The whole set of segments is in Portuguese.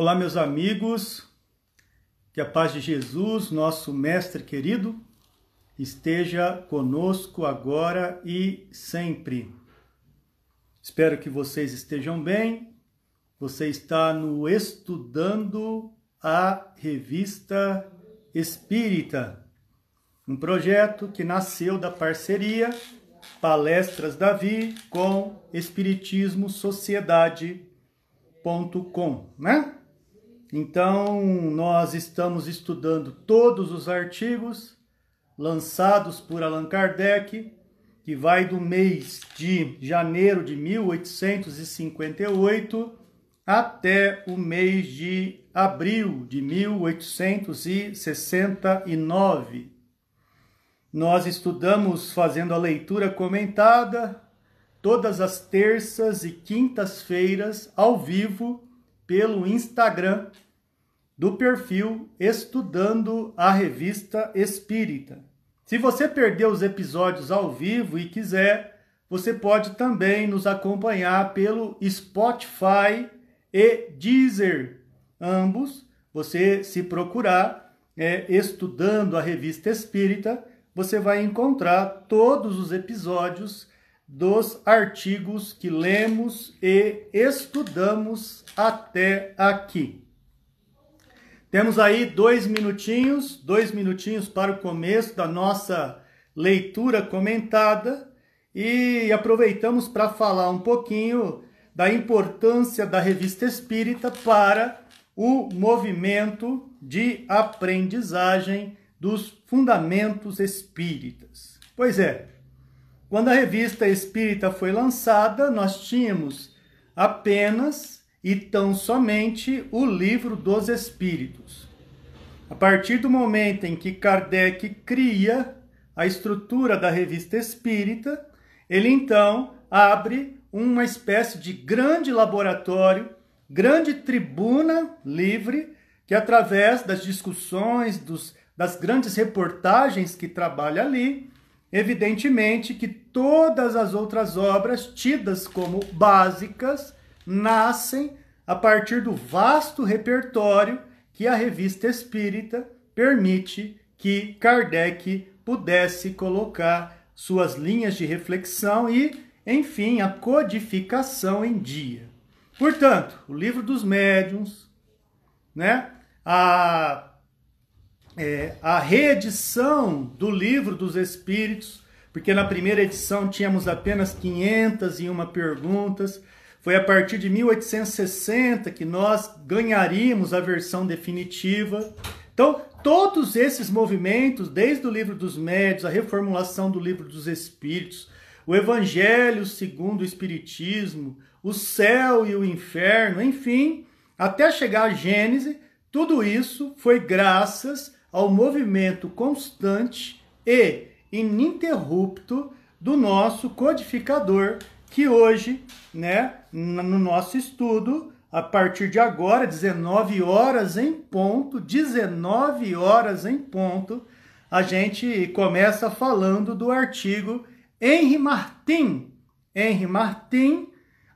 Olá, meus amigos, que a paz de Jesus, nosso Mestre querido, esteja conosco agora e sempre. Espero que vocês estejam bem. Você está no Estudando a Revista Espírita, um projeto que nasceu da parceria Palestras Davi com Espiritismo Sociedade.com, né? Então, nós estamos estudando todos os artigos lançados por Allan Kardec, que vai do mês de janeiro de 1858 até o mês de abril de 1869. Nós estudamos fazendo a leitura comentada todas as terças e quintas-feiras ao vivo pelo Instagram do perfil Estudando a Revista Espírita. Se você perdeu os episódios ao vivo e quiser, você pode também nos acompanhar pelo Spotify e Deezer. Ambos, você se procurar é, Estudando a Revista Espírita, você vai encontrar todos os episódios dos artigos que lemos e estudamos até aqui. Temos aí dois minutinhos, dois minutinhos para o começo da nossa leitura comentada e aproveitamos para falar um pouquinho da importância da revista espírita para o movimento de aprendizagem dos fundamentos espíritas. Pois é, quando a revista espírita foi lançada, nós tínhamos apenas e tão somente o livro dos espíritos. A partir do momento em que Kardec cria a estrutura da revista espírita, ele então abre uma espécie de grande laboratório, grande tribuna livre, que através das discussões, dos, das grandes reportagens que trabalha ali, Evidentemente que todas as outras obras, tidas como básicas, nascem a partir do vasto repertório que a revista espírita permite que Kardec pudesse colocar suas linhas de reflexão e, enfim, a codificação em dia. Portanto, o livro dos médiuns, né? a é, a reedição do livro dos Espíritos, porque na primeira edição tínhamos apenas 501 perguntas. Foi a partir de 1860 que nós ganharíamos a versão definitiva. Então, todos esses movimentos, desde o livro dos médios, a reformulação do livro dos Espíritos, o Evangelho segundo o Espiritismo, o céu e o inferno, enfim, até chegar a Gênese, tudo isso foi graças ao movimento constante e ininterrupto do nosso codificador, que hoje, né, no nosso estudo, a partir de agora, 19 horas em ponto, 19 horas em ponto, a gente começa falando do artigo Henri Martin. Henri Martin,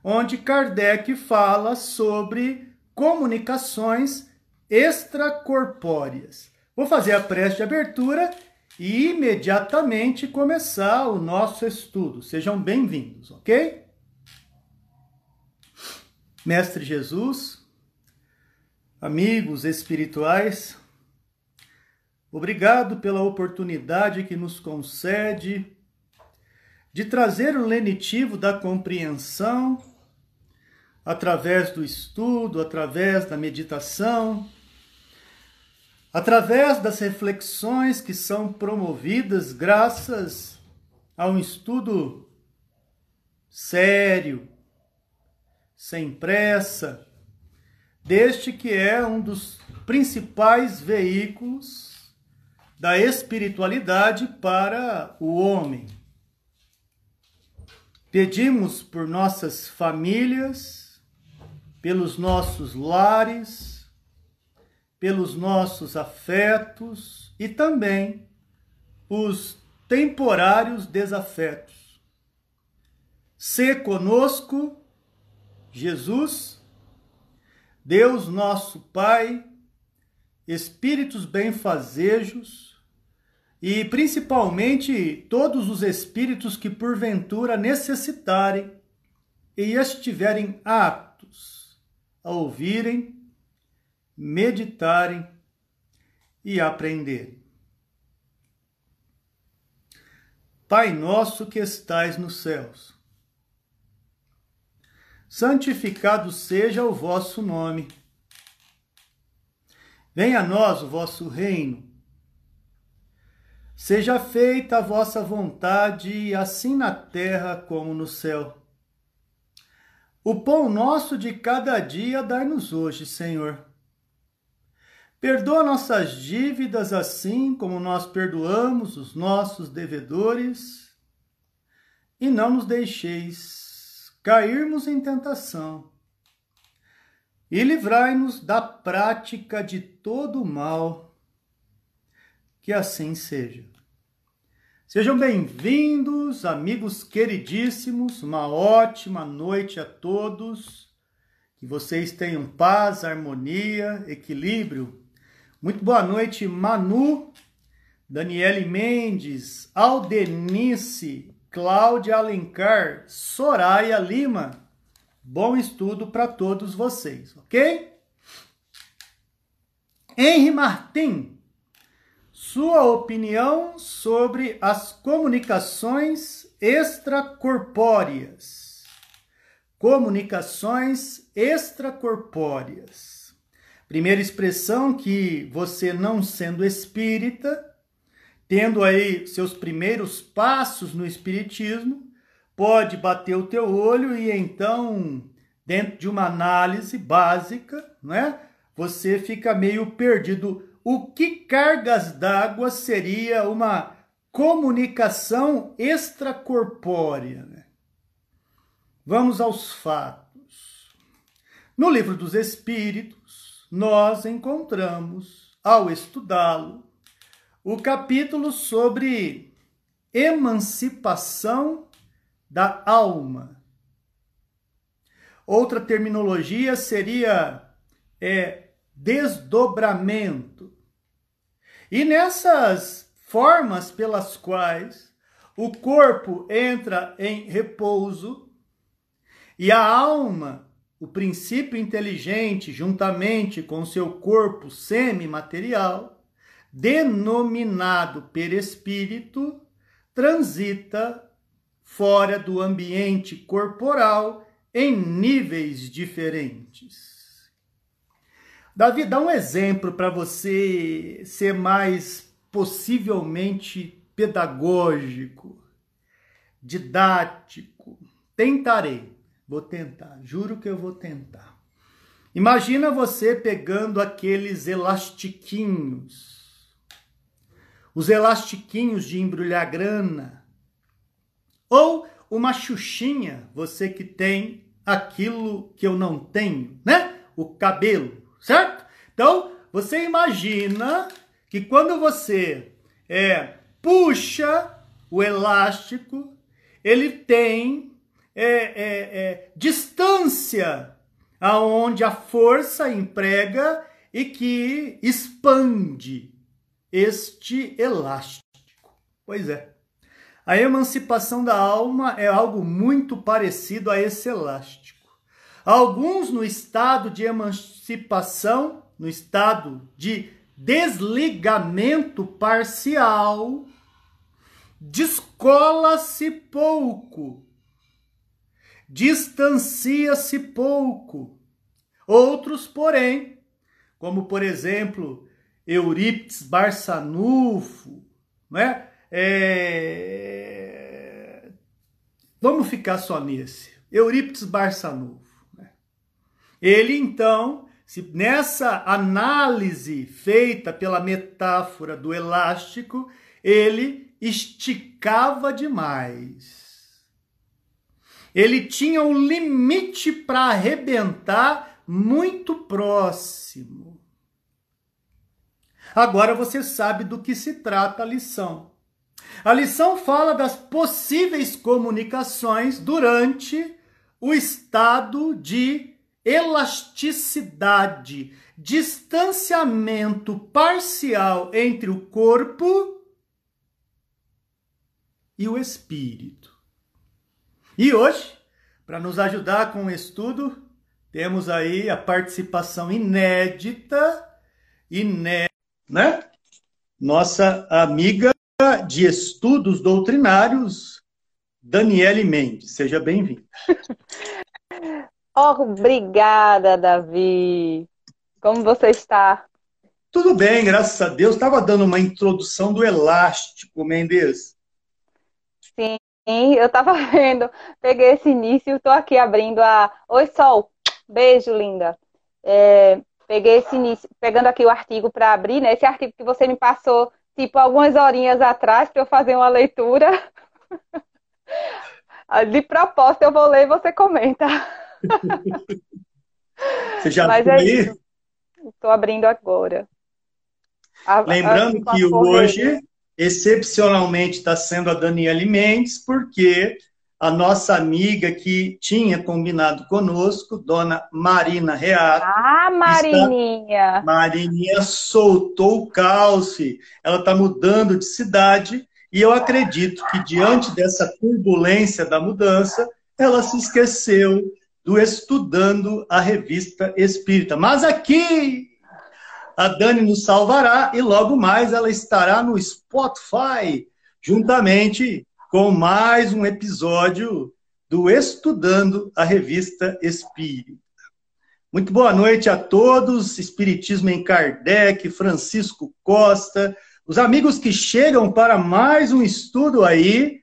onde Kardec fala sobre comunicações extracorpóreas. Vou fazer a prece de abertura e imediatamente começar o nosso estudo. Sejam bem-vindos, ok? Mestre Jesus, amigos espirituais, obrigado pela oportunidade que nos concede de trazer o lenitivo da compreensão através do estudo, através da meditação Através das reflexões que são promovidas graças a um estudo sério, sem pressa, deste que é um dos principais veículos da espiritualidade para o homem. Pedimos por nossas famílias, pelos nossos lares, pelos nossos afetos e também os temporários desafetos. Se conosco, Jesus, Deus nosso Pai, espíritos benfazejos e principalmente todos os espíritos que porventura necessitarem e estiverem aptos a ouvirem, meditarem e aprenderem. Pai nosso que estais nos céus, santificado seja o vosso nome. Venha a nós o vosso reino. Seja feita a vossa vontade, assim na terra como no céu. O pão nosso de cada dia dai-nos hoje, Senhor. Perdoa nossas dívidas assim como nós perdoamos os nossos devedores, e não nos deixeis cairmos em tentação. E livrai-nos da prática de todo o mal. Que assim seja. Sejam bem-vindos, amigos queridíssimos, uma ótima noite a todos. Que vocês tenham paz, harmonia, equilíbrio. Muito boa noite, Manu, Daniele Mendes, Aldenice, Cláudia Alencar, Soraya Lima. Bom estudo para todos vocês, ok? Henry Martin, sua opinião sobre as comunicações extracorpóreas. Comunicações extracorpóreas. Primeira expressão que você, não sendo espírita, tendo aí seus primeiros passos no espiritismo, pode bater o teu olho e então, dentro de uma análise básica, né, você fica meio perdido. O que cargas d'água seria uma comunicação extracorpórea? Né? Vamos aos fatos. No livro dos Espíritos, nós encontramos, ao estudá-lo, o capítulo sobre emancipação da alma. Outra terminologia seria é, desdobramento. E nessas formas pelas quais o corpo entra em repouso e a alma, o princípio inteligente, juntamente com seu corpo semimaterial, denominado perispírito, transita fora do ambiente corporal em níveis diferentes. Davi, dá um exemplo para você ser mais possivelmente pedagógico, didático. Tentarei, vou tentar, juro que eu vou tentar. Imagina você pegando aqueles elastiquinhos os elastiquinhos de embrulhar grana, ou uma xuxinha, você que tem aquilo que eu não tenho, né? O cabelo, certo? Então, você imagina que quando você é, puxa o elástico, ele tem é, é, é, distância aonde a força emprega e que expande este elástico. Pois é. A emancipação da alma é algo muito parecido a esse elástico. Alguns no estado de emancipação, no estado de desligamento parcial, descola-se pouco, distancia-se pouco. Outros, porém, como por exemplo Eurípides Barçanufo, né? É... Vamos ficar só nesse. Eurípides Barçanufo. Né? Ele, então, se nessa análise feita pela metáfora do elástico, ele esticava demais. Ele tinha um limite para arrebentar muito próximo. Agora você sabe do que se trata a lição. A lição fala das possíveis comunicações durante o estado de elasticidade, distanciamento parcial entre o corpo e o espírito. E hoje, para nos ajudar com o estudo, temos aí a participação inédita, inédita, né? Nossa amiga de estudos doutrinários, Daniele Mendes. Seja bem-vinda. Obrigada, Davi. Como você está? Tudo bem, graças a Deus. Estava dando uma introdução do elástico, Mendes. Sim, eu estava vendo. Peguei esse início estou aqui abrindo a. Oi, Sol. Beijo, linda. É, peguei esse início, pegando aqui o artigo para abrir, né? Esse artigo que você me passou, tipo, algumas horinhas atrás para eu fazer uma leitura. De propósito, eu vou ler e você comenta. Você já Mas é Estou abrindo agora. A, Lembrando a, que hoje, excepcionalmente, está sendo a Daniele Mendes, porque a nossa amiga que tinha combinado conosco, dona Marina Reato. Ah, Marininha! Está... Marininha soltou o calce. Ela está mudando de cidade e eu acredito que, diante dessa turbulência da mudança, ela se esqueceu do Estudando a Revista Espírita. Mas aqui a Dani nos salvará e logo mais ela estará no Spotify, juntamente com mais um episódio do Estudando a Revista Espírita. Muito boa noite a todos, Espiritismo em Kardec, Francisco Costa, os amigos que chegam para mais um estudo aí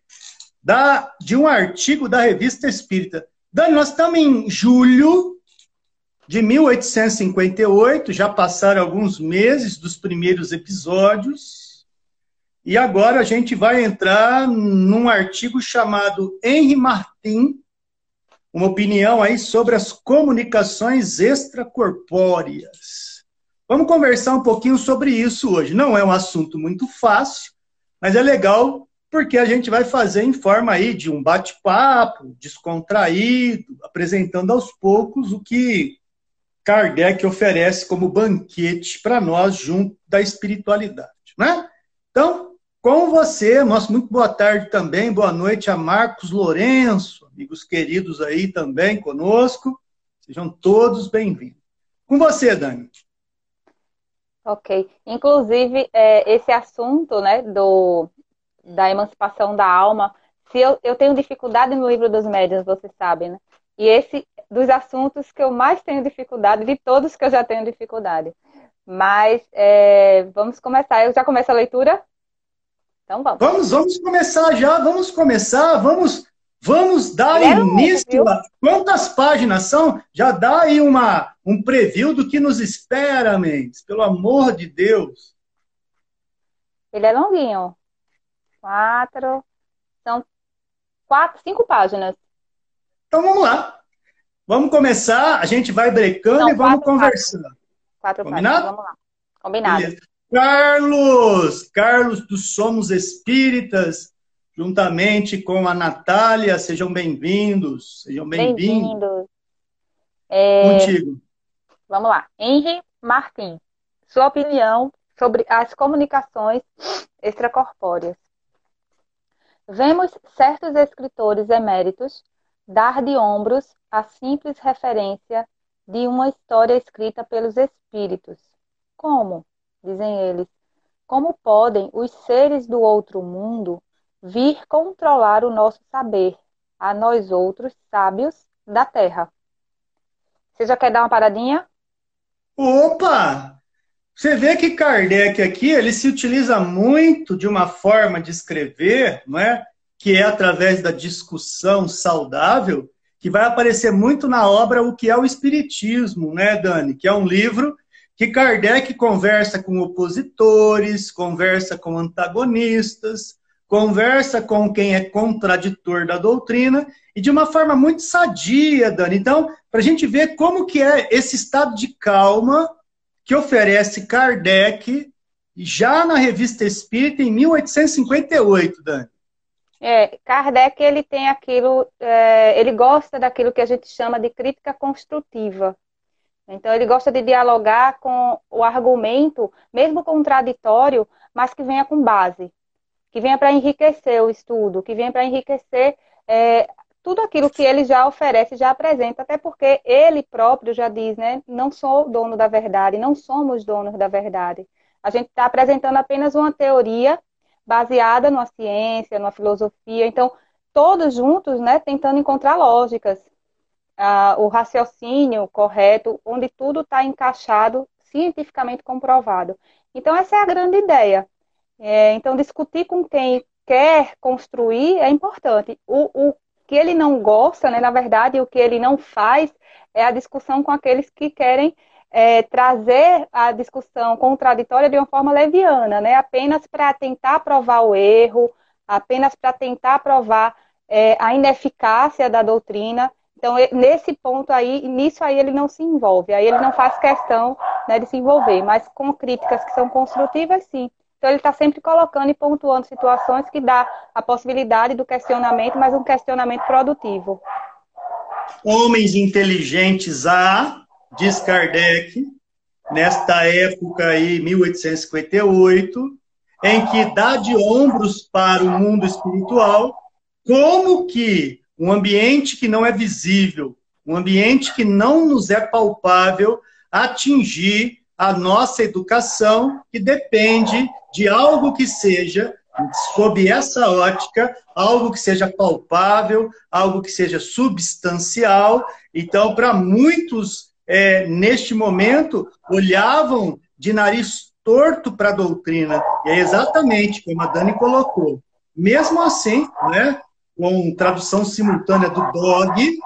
da, de um artigo da Revista Espírita. Dani, nós estamos em julho de 1858, já passaram alguns meses dos primeiros episódios, e agora a gente vai entrar num artigo chamado Henri Martin, uma opinião aí sobre as comunicações extracorpóreas. Vamos conversar um pouquinho sobre isso hoje. Não é um assunto muito fácil, mas é legal porque a gente vai fazer em forma aí de um bate-papo descontraído, apresentando aos poucos o que Kardec oferece como banquete para nós junto da espiritualidade, né? Então, com você, nosso muito boa tarde também, boa noite a Marcos Lourenço, amigos queridos aí também conosco, sejam todos bem-vindos. Com você, Dani. Ok. Inclusive, é, esse assunto, né, do da emancipação da alma. Se eu, eu tenho dificuldade no livro dos médiuns, vocês sabem, né? E esse dos assuntos que eu mais tenho dificuldade, de todos que eu já tenho dificuldade. Mas é, vamos começar. Eu já começo a leitura? Então vamos. Vamos, vamos começar já, vamos começar, vamos, vamos dar é início. A... Quantas páginas são? Já dá aí uma, um preview do que nos espera, Mendes, pelo amor de Deus. Ele é longuinho quatro. São quatro, cinco páginas. Então vamos lá. Vamos começar, a gente vai brecando Não, e vamos conversando. Quatro Combinado? vamos lá. Combinado. Beleza. Carlos, Carlos do Somos Espíritas, juntamente com a Natália, sejam bem-vindos. Sejam bem-vindos. Bem-vindos. É... Contigo. Vamos lá. Henry Martin, sua opinião sobre as comunicações extracorpóreas. Vemos certos escritores eméritos dar de ombros a simples referência de uma história escrita pelos espíritos. Como, dizem eles, como podem os seres do outro mundo vir controlar o nosso saber, a nós outros sábios da Terra? Você já quer dar uma paradinha? Opa! Você vê que Kardec aqui, ele se utiliza muito de uma forma de escrever, não é? Que é através da discussão saudável, que vai aparecer muito na obra O que é o Espiritismo, né, Dani? Que é um livro que Kardec conversa com opositores, conversa com antagonistas, conversa com quem é contraditor da doutrina, e de uma forma muito sadia, Dani. Então, para a gente ver como que é esse estado de calma que oferece Kardec já na Revista Espírita em 1858, Dani. É, Kardec ele tem aquilo, é, ele gosta daquilo que a gente chama de crítica construtiva. Então ele gosta de dialogar com o argumento, mesmo contraditório, mas que venha com base, que venha para enriquecer o estudo, que venha para enriquecer é, tudo aquilo que ele já oferece, já apresenta, até porque ele próprio já diz, né? Não sou dono da verdade, não somos donos da verdade. A gente está apresentando apenas uma teoria baseada numa ciência, numa filosofia. Então, todos juntos, né, tentando encontrar lógicas, ah, o raciocínio correto, onde tudo está encaixado, cientificamente comprovado. Então, essa é a grande ideia. É, então, discutir com quem quer construir é importante. O, o que ele não gosta, né, na verdade, o que ele não faz é a discussão com aqueles que querem é, trazer a discussão contraditória de uma forma leviana, né? apenas para tentar provar o erro, apenas para tentar provar é, a ineficácia da doutrina. Então, nesse ponto aí, nisso aí ele não se envolve, aí ele não faz questão né, de se envolver, mas com críticas que são construtivas, sim. Então, ele está sempre colocando e pontuando situações que dá a possibilidade do questionamento, mas um questionamento produtivo. Homens inteligentes há, diz Kardec, nesta época aí, 1858, em que dá de ombros para o mundo espiritual, como que um ambiente que não é visível, um ambiente que não nos é palpável, atingir a nossa educação, que depende de algo que seja, sob essa ótica, algo que seja palpável, algo que seja substancial. Então, para muitos é, neste momento, olhavam de nariz torto para a doutrina. E é exatamente como a Dani colocou. Mesmo assim, né, com tradução simultânea do dog,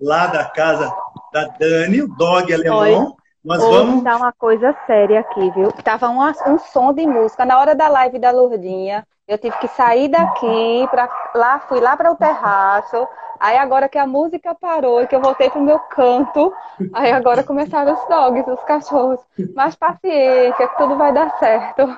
lá da casa da Dani, o dog alemão. Nós Hoje vamos. dar uma coisa séria aqui, viu? Tava um, um som de música na hora da live da Lourdinha. Eu tive que sair daqui, pra, lá, fui lá para o terraço, Aí agora que a música parou e que eu voltei pro meu canto, aí agora começaram os dogs, os cachorros. Mais paciência, que tudo vai dar certo.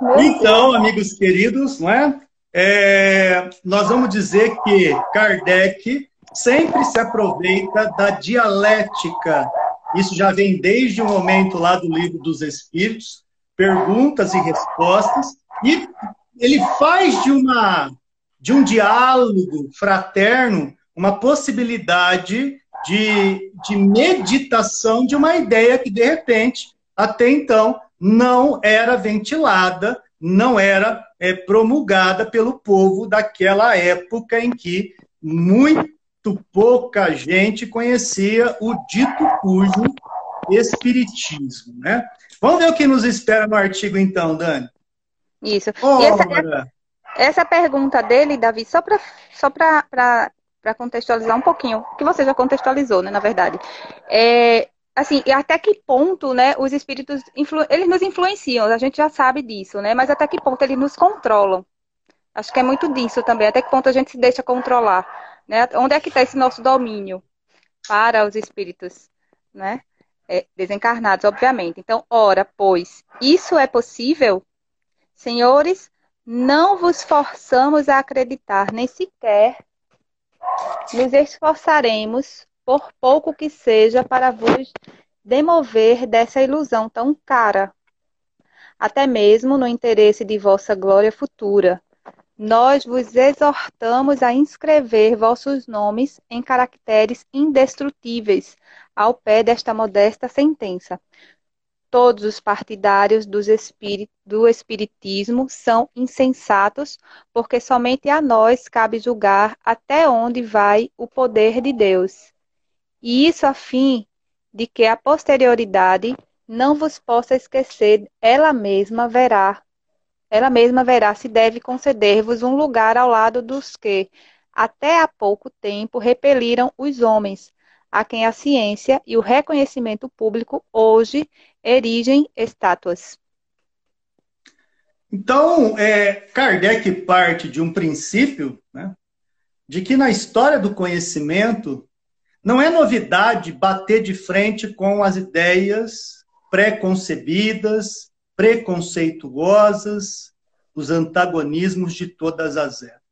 Meu então, Deus. amigos queridos, não é? é? Nós vamos dizer que Kardec sempre se aproveita da dialética. Isso já vem desde o momento lá do livro dos Espíritos, perguntas e respostas, e ele faz de uma de um diálogo fraterno, uma possibilidade de, de meditação de uma ideia que, de repente, até então, não era ventilada, não era é, promulgada pelo povo daquela época em que muito pouca gente conhecia o dito cujo espiritismo. Né? Vamos ver o que nos espera no artigo, então, Dani. Isso. Essa, essa pergunta dele, Davi, só para só para contextualizar um pouquinho, que você já contextualizou, né, na verdade. É, assim, e até que ponto, né, os espíritos, eles nos influenciam, a gente já sabe disso, né, mas até que ponto eles nos controlam. Acho que é muito disso também, até que ponto a gente se deixa controlar, né, onde é que está esse nosso domínio para os espíritos, né, é, desencarnados, obviamente. Então, ora, pois, isso é possível, senhores, não vos forçamos a acreditar, nem sequer nos esforçaremos, por pouco que seja, para vos demover dessa ilusão tão cara, até mesmo no interesse de vossa glória futura. Nós vos exortamos a inscrever vossos nomes em caracteres indestrutíveis ao pé desta modesta sentença, todos os partidários do Espiritismo são insensatos, porque somente a nós cabe julgar até onde vai o poder de Deus. E isso a fim de que a posterioridade não vos possa esquecer, ela mesma verá, ela mesma verá se deve conceder-vos um lugar ao lado dos que, até há pouco tempo, repeliram os homens, a quem a ciência e o reconhecimento público hoje erigem estátuas. Então, é, Kardec parte de um princípio né, de que na história do conhecimento não é novidade bater de frente com as ideias pré-concebidas, preconceituosas, os antagonismos de todas as épocas.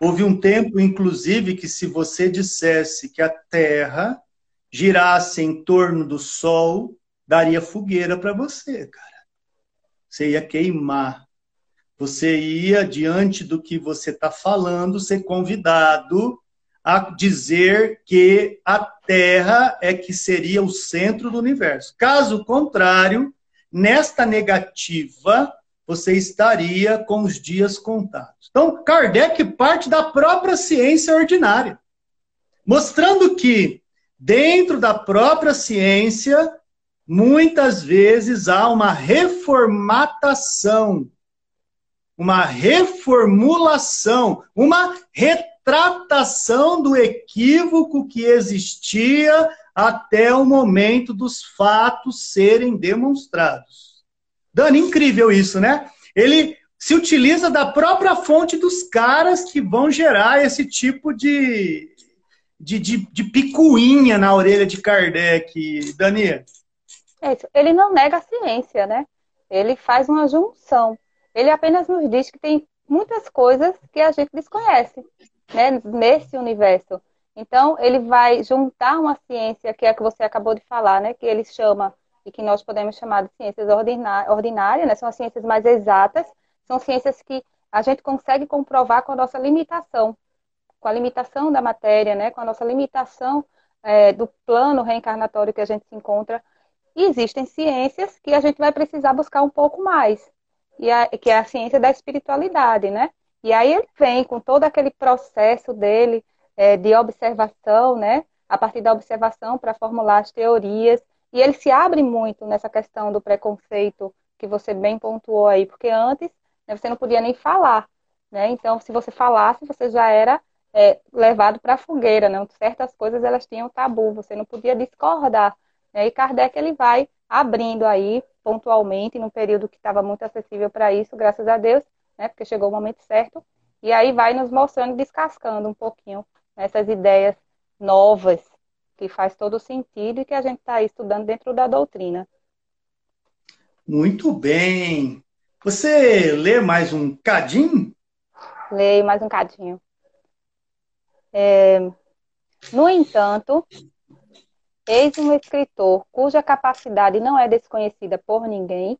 Houve um tempo, inclusive, que se você dissesse que a Terra girasse em torno do Sol, daria fogueira para você, cara. Você ia queimar. Você ia, diante do que você está falando, ser convidado a dizer que a Terra é que seria o centro do universo. Caso contrário, nesta negativa, você estaria com os dias contados. Então, Kardec parte da própria ciência ordinária, mostrando que, dentro da própria ciência, muitas vezes há uma reformatação, uma reformulação, uma retratação do equívoco que existia até o momento dos fatos serem demonstrados. Dani, incrível isso, né? Ele se utiliza da própria fonte dos caras que vão gerar esse tipo de, de, de, de picuinha na orelha de Kardec, Dani. É isso. Ele não nega a ciência, né? Ele faz uma junção. Ele apenas nos diz que tem muitas coisas que a gente desconhece né, nesse universo. Então, ele vai juntar uma ciência que é a que você acabou de falar, né? Que ele chama e que nós podemos chamar de ciências ordinárias, né? são as ciências mais exatas, são ciências que a gente consegue comprovar com a nossa limitação, com a limitação da matéria, né? com a nossa limitação é, do plano reencarnatório que a gente se encontra. E existem ciências que a gente vai precisar buscar um pouco mais, e a, que é a ciência da espiritualidade, né? E aí ele vem com todo aquele processo dele é, de observação, né? A partir da observação para formular as teorias e ele se abre muito nessa questão do preconceito que você bem pontuou aí, porque antes né, você não podia nem falar, né? Então, se você falasse, você já era é, levado para a fogueira, né? Certas coisas elas tinham tabu, você não podia discordar. Né? E Kardec ele vai abrindo aí pontualmente, num período que estava muito acessível para isso, graças a Deus, né? Porque chegou o momento certo. E aí vai nos mostrando, descascando um pouquinho essas ideias novas que faz todo sentido e que a gente está estudando dentro da doutrina. Muito bem. Você lê mais um cadinho? Leio mais um cadinho. É... No entanto, eis um escritor cuja capacidade não é desconhecida por ninguém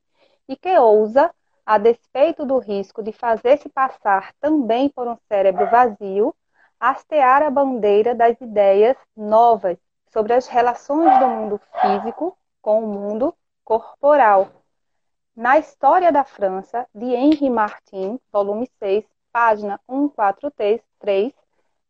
e que ousa, a despeito do risco de fazer-se passar também por um cérebro vazio, hastear a bandeira das ideias novas sobre as relações do mundo físico com o mundo corporal. Na História da França, de Henri Martin, volume 6, página 143,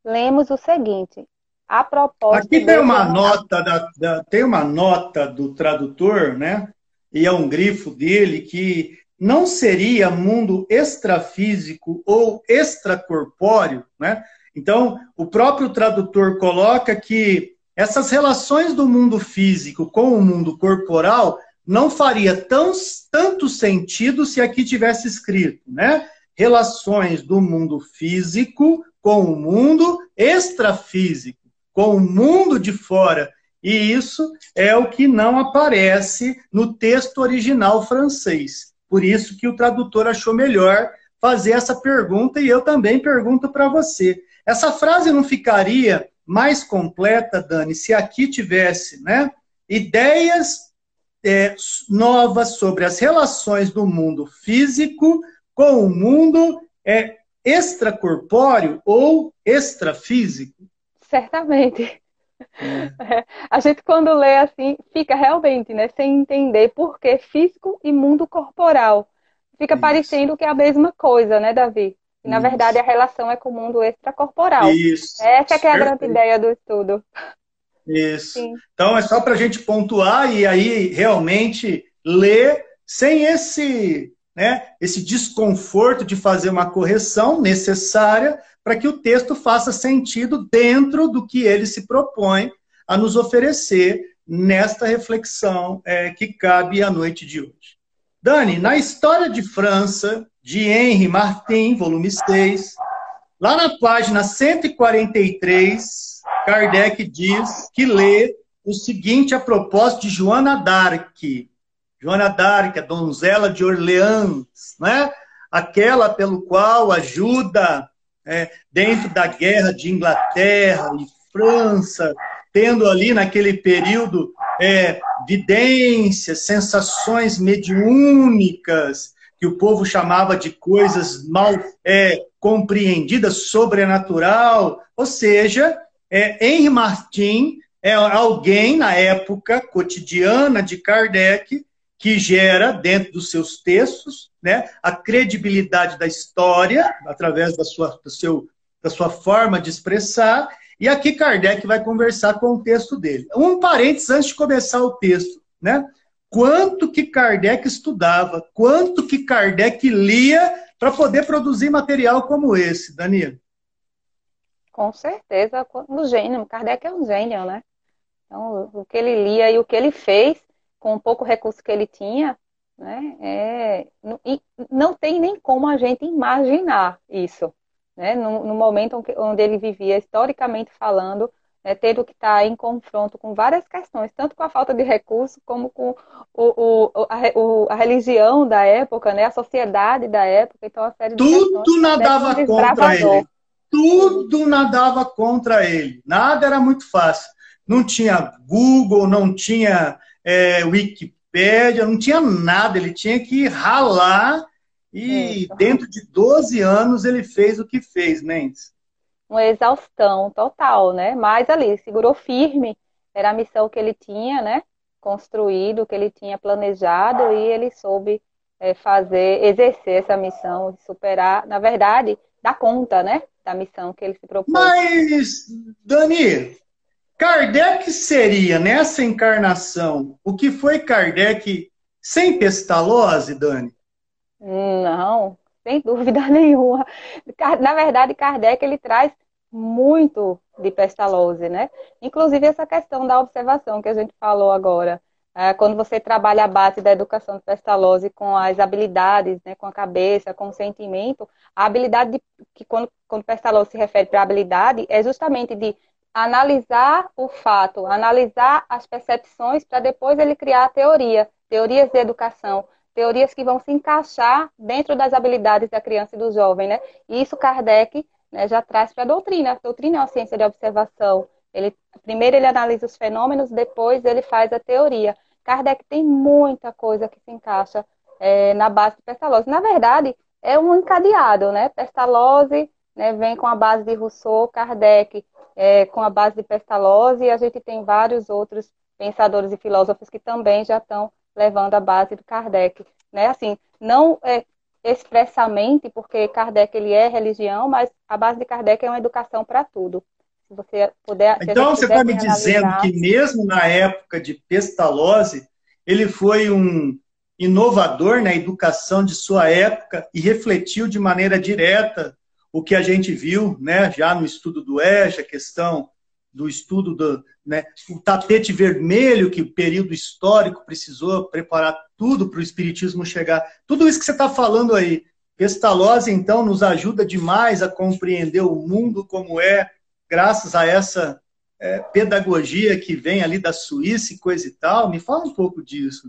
lemos o seguinte: a propósito. Aqui tem uma nota da, da, tem uma nota do tradutor, né? E é um grifo dele que não seria mundo extrafísico ou extracorpóreo, né? Então, o próprio tradutor coloca que essas relações do mundo físico com o mundo corporal não faria tão, tanto sentido se aqui tivesse escrito, né? Relações do mundo físico com o mundo extrafísico, com o mundo de fora. E isso é o que não aparece no texto original francês. Por isso que o tradutor achou melhor fazer essa pergunta e eu também pergunto para você. Essa frase não ficaria mais completa, Dani, se aqui tivesse né, ideias é, novas sobre as relações do mundo físico com o mundo é, extracorpóreo ou extrafísico? Certamente. É. A gente, quando lê assim, fica realmente né, sem entender por que físico e mundo corporal. Fica Isso. parecendo que é a mesma coisa, né, Davi? Na verdade, a relação é com o mundo extracorporal. Isso. Essa é, que é a grande ideia do estudo. Isso. Sim. Então, é só para a gente pontuar e aí realmente ler sem esse, né, esse desconforto de fazer uma correção necessária para que o texto faça sentido dentro do que ele se propõe a nos oferecer nesta reflexão é, que cabe à noite de hoje. Dani, na história de França, de Henri Martin, volume 6. Lá na página 143, Kardec diz que lê o seguinte a propósito de Joana d'Arc. Joana d'Arc, a donzela de Orleans, né? aquela pelo qual ajuda é, dentro da guerra de Inglaterra e França, tendo ali naquele período é, vidências, sensações mediúnicas, que o povo chamava de coisas mal é, compreendidas, sobrenatural. Ou seja, é, Martin é alguém na época cotidiana de Kardec que gera dentro dos seus textos né, a credibilidade da história através da sua, do seu, da sua forma de expressar e aqui Kardec vai conversar com o texto dele. Um parênteses antes de começar o texto, né? Quanto que Kardec estudava, quanto que Kardec lia para poder produzir material como esse, Danilo? Com certeza, um gênio. Kardec é um gênio, né? Então, o que ele lia e o que ele fez com o pouco recurso que ele tinha, né? É, não tem nem como a gente imaginar isso né, no, no momento onde ele vivia, historicamente falando, né, tendo que estar em confronto com várias questões, tanto com a falta de recursos, como com o, o, a, o, a, religião da época, né, a sociedade da época. Então, a série Tudo questões, nadava contra ele. Tudo nadava contra ele. Nada era muito fácil. Não tinha Google, não tinha é, Wikipédia, não tinha nada. Ele tinha que ralar e Isso. dentro de 12 anos ele fez o que fez, Mendes. Uma exaustão total, né? Mas ali, segurou firme, era a missão que ele tinha, né? Construído, que ele tinha planejado e ele soube é, fazer, exercer essa missão, superar, na verdade, dar conta, né? Da missão que ele se propôs. Mas, Dani, Kardec seria, nessa encarnação, o que foi Kardec sem pestalose, Dani? Não, sem dúvida nenhuma. Na verdade, Kardec ele traz muito de pestalose, né? Inclusive essa questão da observação que a gente falou agora. É, quando você trabalha a base da educação de pestalose com as habilidades, né, com a cabeça, com o sentimento, a habilidade de, que quando, quando pestalose se refere para habilidade é justamente de analisar o fato, analisar as percepções para depois ele criar a teoria, teorias de educação, teorias que vão se encaixar dentro das habilidades da criança e do jovem, né? E isso Kardec né, já traz para a doutrina. A doutrina é uma ciência de observação. Ele, primeiro ele analisa os fenômenos, depois ele faz a teoria. Kardec tem muita coisa que se encaixa é, na base de Pestalozzi. Na verdade, é um encadeado, né? Pestalozzi né, vem com a base de Rousseau, Kardec é, com a base de Pestalozzi, e a gente tem vários outros pensadores e filósofos que também já estão levando a base do Kardec, né? Assim, não é expressamente, porque Kardec ele é religião, mas a base de Kardec é uma educação para tudo. Se você puder. Então você está me dizendo que mesmo na época de Pestalozzi, ele foi um inovador na educação de sua época e refletiu de maneira direta o que a gente viu, né, já no estudo do EJA, a questão do estudo do né, o tapete vermelho que o período histórico precisou preparar tudo para o espiritismo chegar. Tudo isso que você está falando aí, Pestalozzi então nos ajuda demais a compreender o mundo como é, graças a essa é, pedagogia que vem ali da Suíça e coisa e tal. Me fala um pouco disso.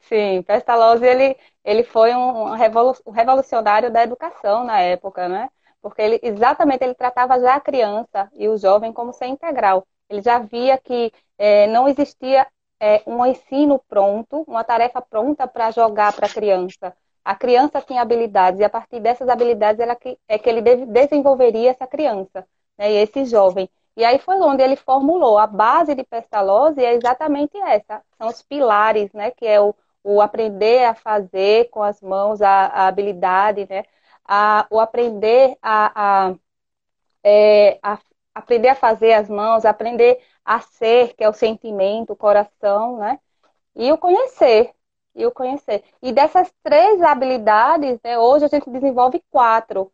Sim, Pestalozzi ele, ele foi um, um revolucionário da educação na época, né? Porque ele exatamente ele tratava já a criança e o jovem como ser integral. Ele já via que é, não existia é, um ensino pronto, uma tarefa pronta para jogar para a criança. A criança tinha habilidades e a partir dessas habilidades ela que, é que ele desenvolveria essa criança, né, e esse jovem. E aí foi onde ele formulou a base de Pestalozzi é exatamente essa, são os pilares, né, que é o, o aprender a fazer com as mãos, a, a habilidade, né, a, o aprender a, a, é, a, aprender a fazer as mãos, aprender a ser, que é o sentimento, o coração, né? E o conhecer, e o conhecer. E dessas três habilidades, né, hoje a gente desenvolve quatro.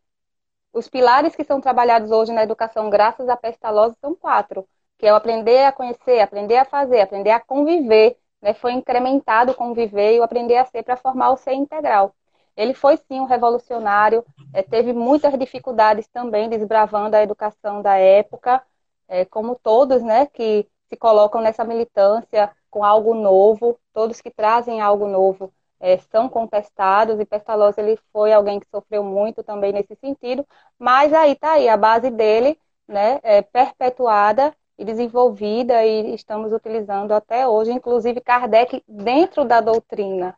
Os pilares que são trabalhados hoje na educação, graças à pestalose, são quatro. Que é o aprender a conhecer, aprender a fazer, aprender a conviver. Né? Foi incrementado o conviver e o aprender a ser para formar o ser integral. Ele foi sim um revolucionário, é, teve muitas dificuldades também desbravando a educação da época, é, como todos, né, que se colocam nessa militância com algo novo, todos que trazem algo novo é, são contestados, e Pestalozzi ele foi alguém que sofreu muito também nesse sentido, mas aí está aí a base dele, né, é, perpetuada e desenvolvida e estamos utilizando até hoje, inclusive Kardec dentro da doutrina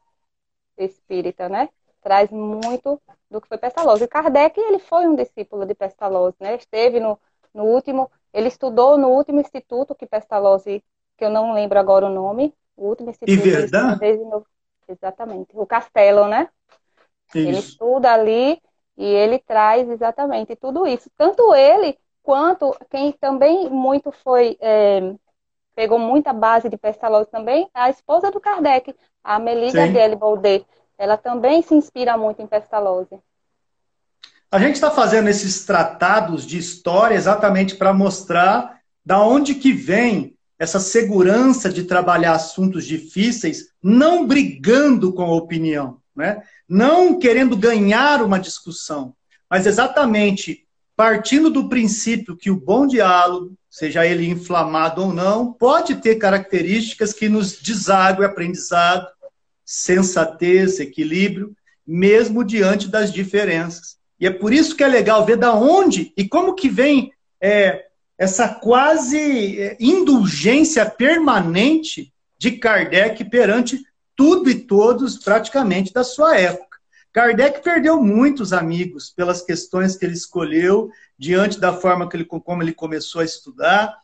espírita, né, traz muito do que foi Pestalozzi. E Kardec, ele foi um discípulo de Pestalozzi, né, esteve no, no último, ele estudou no último instituto que Pestalozzi, que eu não lembro agora o nome, o último instituto. E verdade? Exatamente. O Castelo, né? Isso. Ele estuda ali e ele traz exatamente tudo isso. Tanto ele quanto quem também muito foi é, pegou muita base de Pestalozzi também, a esposa do Kardec, a Amélie Gabrielle Baudet. Ela também se inspira muito em Pestalozzi. A gente está fazendo esses tratados de história exatamente para mostrar da onde que vem essa segurança de trabalhar assuntos difíceis, não brigando com a opinião, né? não querendo ganhar uma discussão, mas exatamente partindo do princípio que o bom diálogo, seja ele inflamado ou não, pode ter características que nos desaguem aprendizado, sensatez, equilíbrio, mesmo diante das diferenças. E é por isso que é legal ver da onde e como que vem é, essa quase é, indulgência permanente de Kardec perante tudo e todos praticamente da sua época. Kardec perdeu muitos amigos pelas questões que ele escolheu, diante da forma que ele, como ele começou a estudar.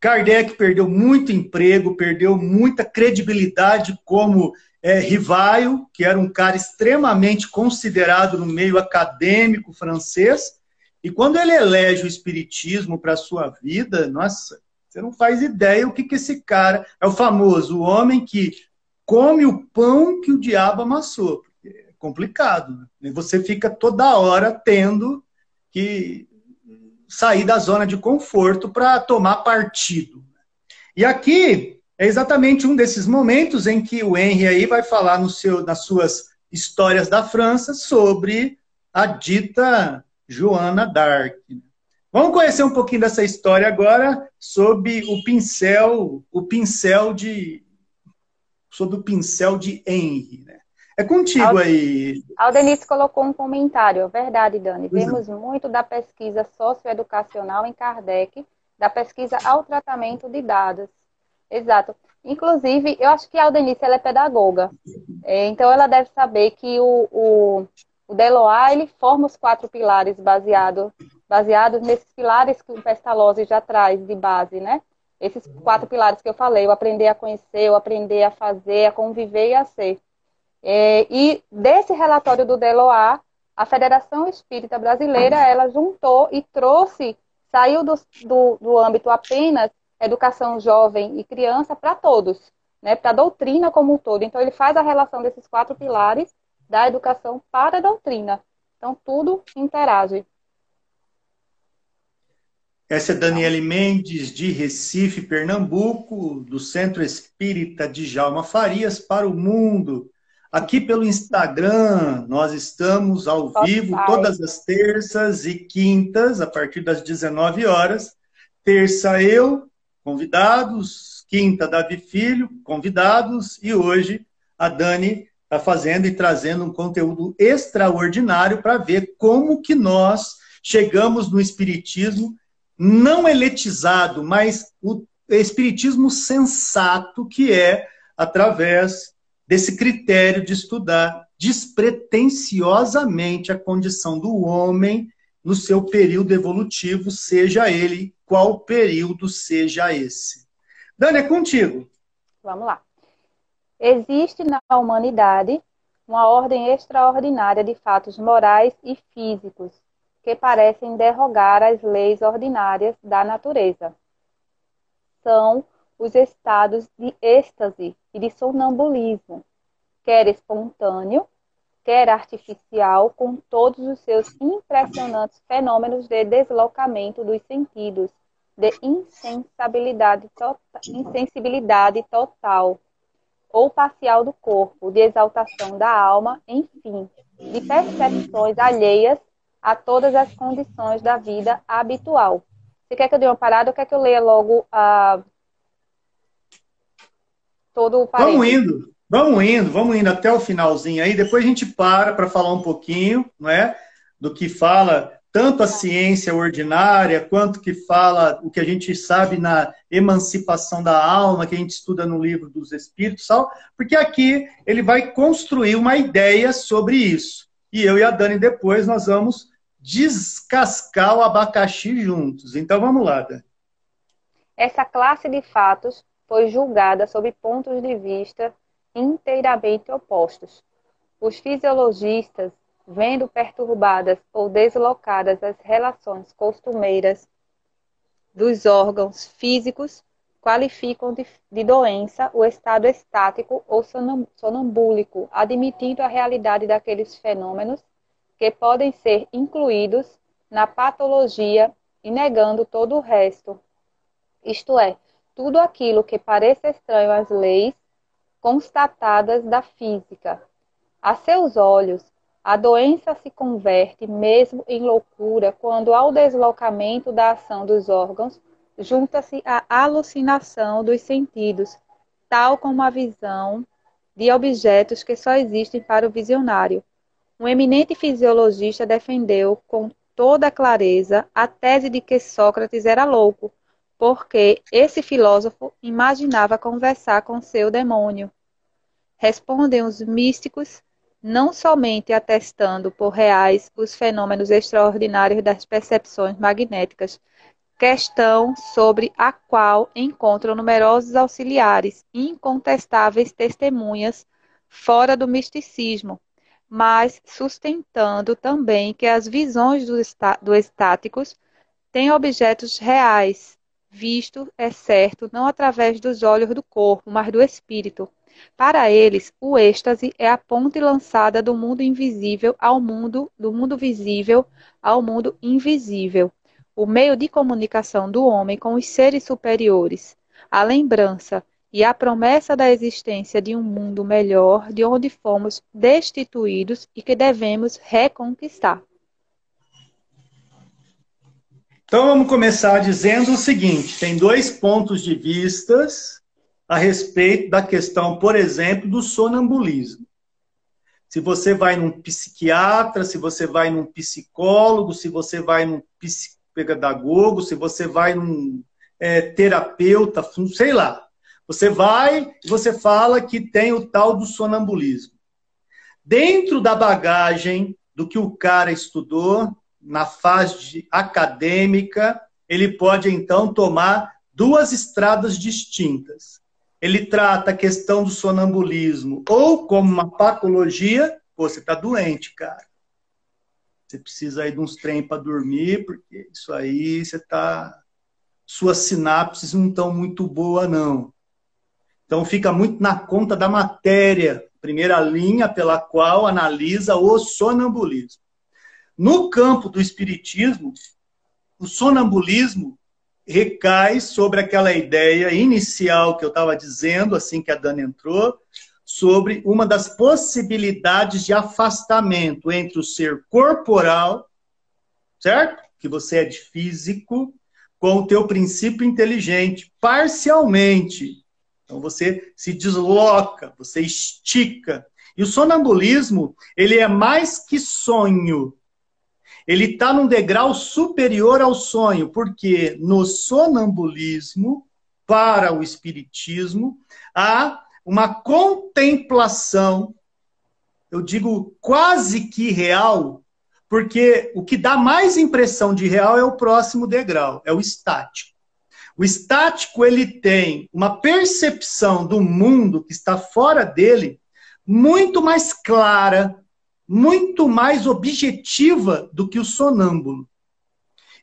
Kardec perdeu muito emprego, perdeu muita credibilidade como é, Rivaio, que era um cara extremamente considerado no meio acadêmico francês, e quando ele elege o espiritismo para a sua vida, nossa, você não faz ideia o que, que esse cara é o famoso o homem que come o pão que o diabo amassou. É complicado. Né? Você fica toda hora tendo que sair da zona de conforto para tomar partido. E aqui é exatamente um desses momentos em que o Henry aí vai falar no seu, nas suas histórias da França sobre a dita Joana Dark. Vamos conhecer um pouquinho dessa história agora sob o pincel, o pincel de sob o pincel de Henry, né? É contigo aí. Aldenice colocou um comentário. Verdade, Dani. Vemos muito da pesquisa socioeducacional em Kardec, da pesquisa ao tratamento de dados. Exato. Inclusive, eu acho que a Aldenice ela é pedagoga. É, então, ela deve saber que o, o o Deloá, ele forma os quatro pilares baseado, baseados nesses pilares que o Pestalozzi já traz de base, né? Esses quatro pilares que eu falei, o aprender a conhecer, o aprender a fazer, a conviver e a ser. É, e desse relatório do Deloá, a Federação Espírita Brasileira, ela juntou e trouxe, saiu do, do, do âmbito apenas educação jovem e criança para todos, né, para a doutrina como um todo. Então, ele faz a relação desses quatro pilares da educação para a doutrina. Então, tudo interage. Essa é Daniele Mendes, de Recife, Pernambuco, do Centro Espírita de Jalma Farias para o Mundo. Aqui pelo Instagram, nós estamos ao vivo todas as terças e quintas, a partir das 19 horas. Terça, eu, convidados. Quinta, Davi Filho, convidados. E hoje, a Dani está fazendo e trazendo um conteúdo extraordinário para ver como que nós chegamos no espiritismo não eletizado, mas o espiritismo sensato que é através desse critério de estudar despretensiosamente a condição do homem no seu período evolutivo, seja ele qual período seja esse. Dani, é contigo. Vamos lá. Existe na humanidade uma ordem extraordinária de fatos morais e físicos que parecem derrogar as leis ordinárias da natureza. São os estados de êxtase e de sonambulismo, quer espontâneo, quer artificial, com todos os seus impressionantes fenômenos de deslocamento dos sentidos, de insensibilidade, to insensibilidade total ou parcial do corpo, de exaltação da alma, enfim, de percepções alheias a todas as condições da vida habitual. Você quer que eu dê uma parada ou quer que eu leia logo uh, todo o parênteses? Vamos indo. Vamos indo, vamos indo até o finalzinho aí, depois a gente para para falar um pouquinho, não é? Do que fala tanto a ciência ordinária, quanto que fala o que a gente sabe na emancipação da alma, que a gente estuda no livro dos Espíritos, porque aqui ele vai construir uma ideia sobre isso. E eu e a Dani depois nós vamos descascar o abacaxi juntos. Então vamos lá, Dani. Essa classe de fatos foi julgada sob pontos de vista inteiramente opostos. Os fisiologistas vendo perturbadas ou deslocadas as relações costumeiras dos órgãos físicos, qualificam de, de doença o estado estático ou sonambúlico, admitindo a realidade daqueles fenômenos que podem ser incluídos na patologia e negando todo o resto, isto é, tudo aquilo que pareça estranho às leis constatadas da física. A seus olhos, a doença se converte mesmo em loucura quando, ao deslocamento da ação dos órgãos, junta-se a alucinação dos sentidos, tal como a visão de objetos que só existem para o visionário. Um eminente fisiologista defendeu com toda clareza a tese de que Sócrates era louco, porque esse filósofo imaginava conversar com seu demônio. Respondem os místicos não somente atestando por reais os fenômenos extraordinários das percepções magnéticas, questão sobre a qual encontram numerosos auxiliares e incontestáveis testemunhas fora do misticismo, mas sustentando também que as visões dos do estáticos têm objetos reais, visto, é certo, não através dos olhos do corpo, mas do espírito, para eles, o êxtase é a ponte lançada do mundo invisível ao mundo, do mundo visível ao mundo invisível, o meio de comunicação do homem com os seres superiores, a lembrança e a promessa da existência de um mundo melhor de onde fomos destituídos e que devemos reconquistar. Então vamos começar dizendo o seguinte: tem dois pontos de vistas a respeito da questão, por exemplo, do sonambulismo. Se você vai num psiquiatra, se você vai num psicólogo, se você vai num psicopedagogo, se você vai num é, terapeuta, sei lá. Você vai e você fala que tem o tal do sonambulismo. Dentro da bagagem do que o cara estudou, na fase acadêmica, ele pode então tomar duas estradas distintas ele trata a questão do sonambulismo ou como uma patologia, pô, você está doente, cara. Você precisa ir de uns trem para dormir, porque isso aí você está. Suas sinapses não estão muito boas, não. Então fica muito na conta da matéria, primeira linha pela qual analisa o sonambulismo. No campo do espiritismo, o sonambulismo recai sobre aquela ideia inicial que eu estava dizendo, assim que a Dana entrou, sobre uma das possibilidades de afastamento entre o ser corporal, certo? Que você é de físico, com o teu princípio inteligente, parcialmente. Então você se desloca, você estica. E o sonambulismo, ele é mais que sonho, ele está num degrau superior ao sonho, porque no sonambulismo, para o espiritismo, há uma contemplação, eu digo quase que real, porque o que dá mais impressão de real é o próximo degrau, é o estático. O estático ele tem uma percepção do mundo que está fora dele muito mais clara, muito mais objetiva do que o sonâmbulo.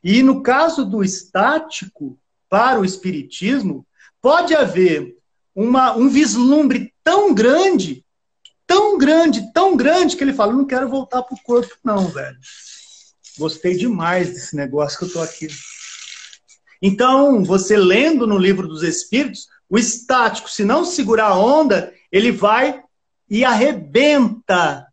E no caso do estático, para o espiritismo, pode haver uma, um vislumbre tão grande, tão grande, tão grande, que ele fala: não quero voltar para o corpo, não, velho. Gostei demais desse negócio que eu estou aqui. Então, você lendo no livro dos Espíritos, o estático, se não segurar a onda, ele vai e arrebenta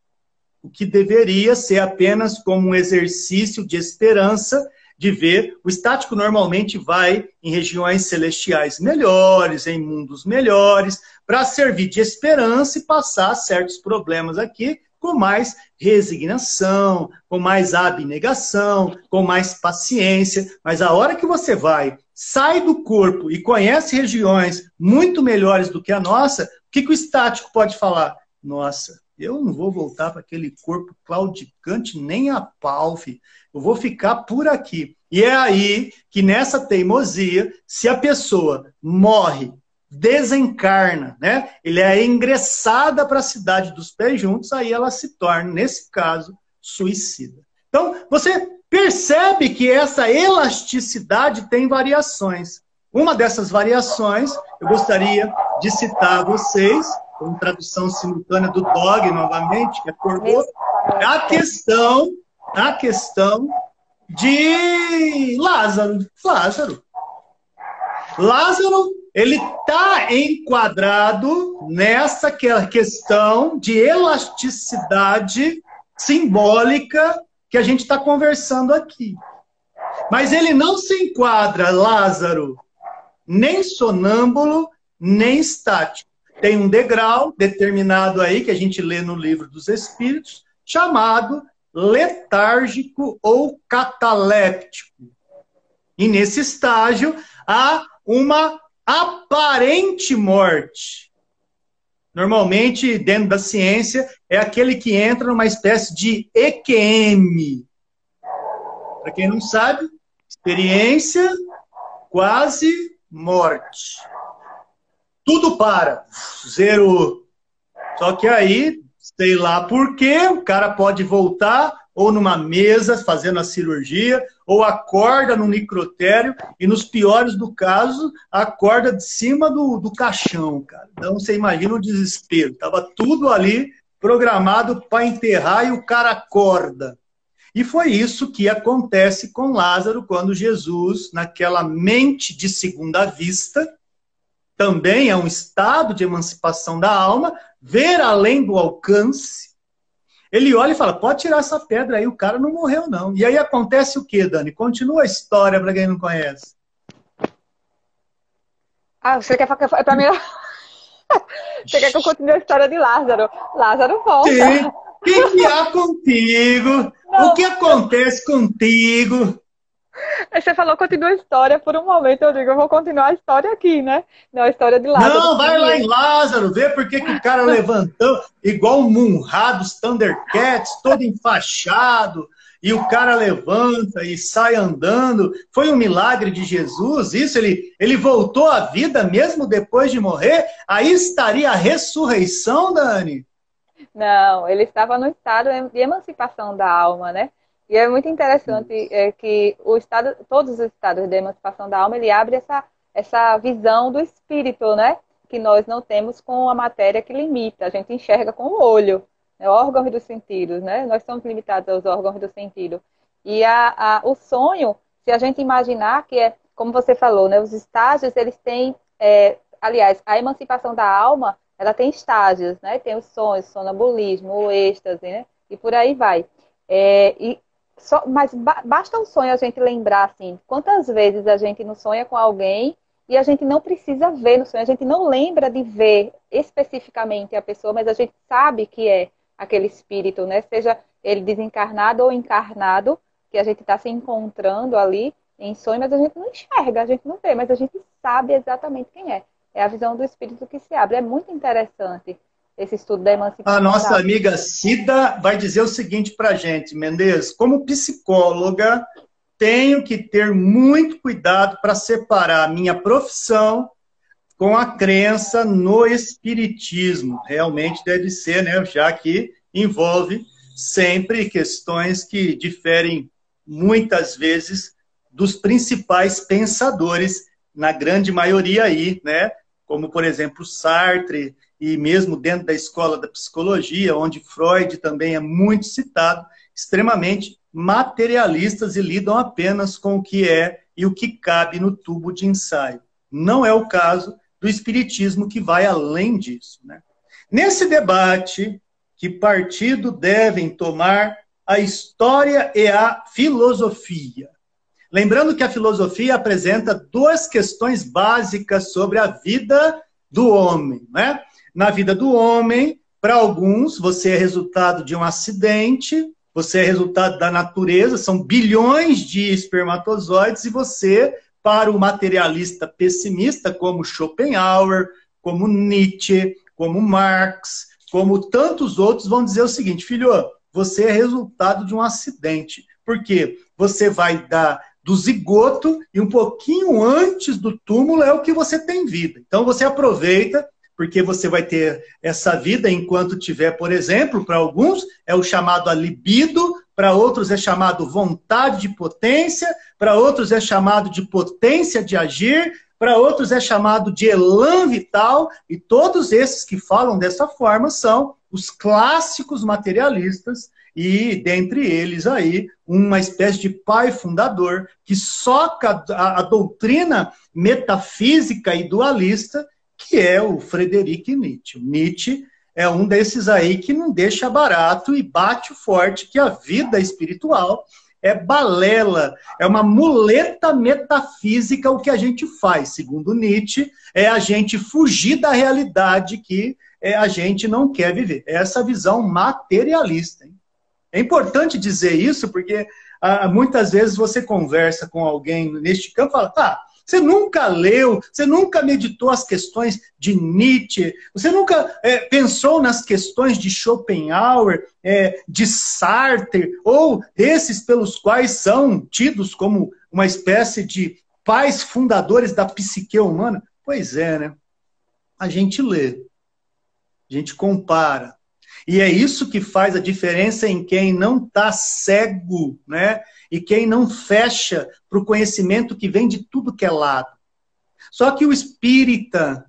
o que deveria ser apenas como um exercício de esperança de ver, o estático normalmente vai em regiões celestiais melhores, em mundos melhores, para servir de esperança e passar certos problemas aqui com mais resignação, com mais abnegação, com mais paciência. Mas a hora que você vai, sai do corpo e conhece regiões muito melhores do que a nossa, o que, que o estático pode falar? Nossa, eu não vou voltar para aquele corpo claudicante nem a pau, filho. Eu vou ficar por aqui. E é aí que nessa teimosia, se a pessoa morre desencarna, né? Ele é ingressada para a cidade dos pés juntos, aí ela se torna, nesse caso, suicida. Então, você percebe que essa elasticidade tem variações. Uma dessas variações, eu gostaria de citar a vocês, com tradução simultânea do Dog, novamente, que acordou, a questão, a questão de Lázaro. Lázaro. Lázaro ele está enquadrado nessa questão de elasticidade simbólica que a gente está conversando aqui. Mas ele não se enquadra, Lázaro, nem sonâmbulo, nem estático. Tem um degrau determinado aí, que a gente lê no livro dos Espíritos, chamado letárgico ou cataléptico. E nesse estágio há uma aparente morte. Normalmente, dentro da ciência, é aquele que entra numa espécie de EQM. Para quem não sabe, experiência quase morte. Tudo para, zero. Só que aí, sei lá por quê, o cara pode voltar ou numa mesa fazendo a cirurgia, ou acorda no necrotério e, nos piores do caso, acorda de cima do, do caixão, cara. Então você imagina o desespero. Tava tudo ali programado para enterrar e o cara acorda. E foi isso que acontece com Lázaro quando Jesus, naquela mente de segunda vista, também é um estado de emancipação da alma, ver além do alcance, ele olha e fala: pode tirar essa pedra aí, o cara não morreu, não. E aí acontece o que, Dani? Continua a história para quem não conhece. Ah, você quer falar para mim? você quer que eu continue a história de Lázaro? Lázaro volta. Sim. O que, que há contigo? Não. O que acontece contigo? Você falou continua a história, por um momento eu digo, eu vou continuar a história aqui, né? Não, a história de Lázaro. Não, vai lá em Lázaro, vê por que, o cara levantou igual um Munra dos Thundercats, todo enfaixado, e o cara levanta e sai andando. Foi um milagre de Jesus, isso? Ele, ele voltou à vida mesmo depois de morrer? Aí estaria a ressurreição, Dani? Não, ele estava no estado de emancipação da alma, né? E é muito interessante é, que o estado, todos os estados de emancipação da alma, ele abre essa, essa visão do espírito, né? Que nós não temos com a matéria que limita. A gente enxerga com o olho, né? órgãos dos sentidos, né? Nós somos limitados aos órgãos do sentido. E a, a, o sonho, se a gente imaginar que é, como você falou, né? Os estágios, eles têm, é, aliás, a emancipação da alma, ela tem estágios, né? Tem os sonhos, sonambulismo, o êxtase, né? E por aí vai. É, e só, mas ba basta um sonho a gente lembrar, assim, quantas vezes a gente não sonha com alguém e a gente não precisa ver no sonho, a gente não lembra de ver especificamente a pessoa, mas a gente sabe que é aquele espírito, né? Seja ele desencarnado ou encarnado, que a gente está se encontrando ali em sonho, mas a gente não enxerga, a gente não vê, mas a gente sabe exatamente quem é. É a visão do espírito que se abre. É muito interessante esse estudo da emancipação. A nossa amiga Cida vai dizer o seguinte para a gente, Mendes, como psicóloga, tenho que ter muito cuidado para separar a minha profissão com a crença no espiritismo. Realmente deve ser, né? Já que envolve sempre questões que diferem muitas vezes dos principais pensadores, na grande maioria aí, né? Como, por exemplo, Sartre, e mesmo dentro da escola da psicologia, onde Freud também é muito citado, extremamente materialistas e lidam apenas com o que é e o que cabe no tubo de ensaio. Não é o caso do espiritismo que vai além disso. Né? Nesse debate, que partido devem tomar a história e a filosofia? Lembrando que a filosofia apresenta duas questões básicas sobre a vida do homem. Né? Na vida do homem, para alguns, você é resultado de um acidente, você é resultado da natureza, são bilhões de espermatozoides, e você, para o materialista pessimista, como Schopenhauer, como Nietzsche, como Marx, como tantos outros, vão dizer o seguinte: filho, você é resultado de um acidente. Por quê? Você vai dar do zigoto e um pouquinho antes do túmulo é o que você tem vida. Então você aproveita, porque você vai ter essa vida enquanto tiver, por exemplo, para alguns é o chamado a libido, para outros é chamado vontade de potência, para outros é chamado de potência de agir, para outros é chamado de elan vital, e todos esses que falam dessa forma são os clássicos materialistas e dentre eles aí uma espécie de pai fundador que soca a, a doutrina metafísica e dualista, que é o Frederic Nietzsche. Nietzsche é um desses aí que não deixa barato e bate forte que a vida espiritual é balela, é uma muleta metafísica o que a gente faz, segundo Nietzsche, é a gente fugir da realidade que é, a gente não quer viver. É essa visão materialista. Hein? É importante dizer isso porque ah, muitas vezes você conversa com alguém neste campo e fala, tá, você nunca leu, você nunca meditou as questões de Nietzsche, você nunca é, pensou nas questões de Schopenhauer, é, de Sartre, ou esses pelos quais são tidos como uma espécie de pais fundadores da psique humana? Pois é, né? A gente lê, a gente compara, e é isso que faz a diferença em quem não está cego, né? E quem não fecha para o conhecimento que vem de tudo que é lado. Só que o espírita,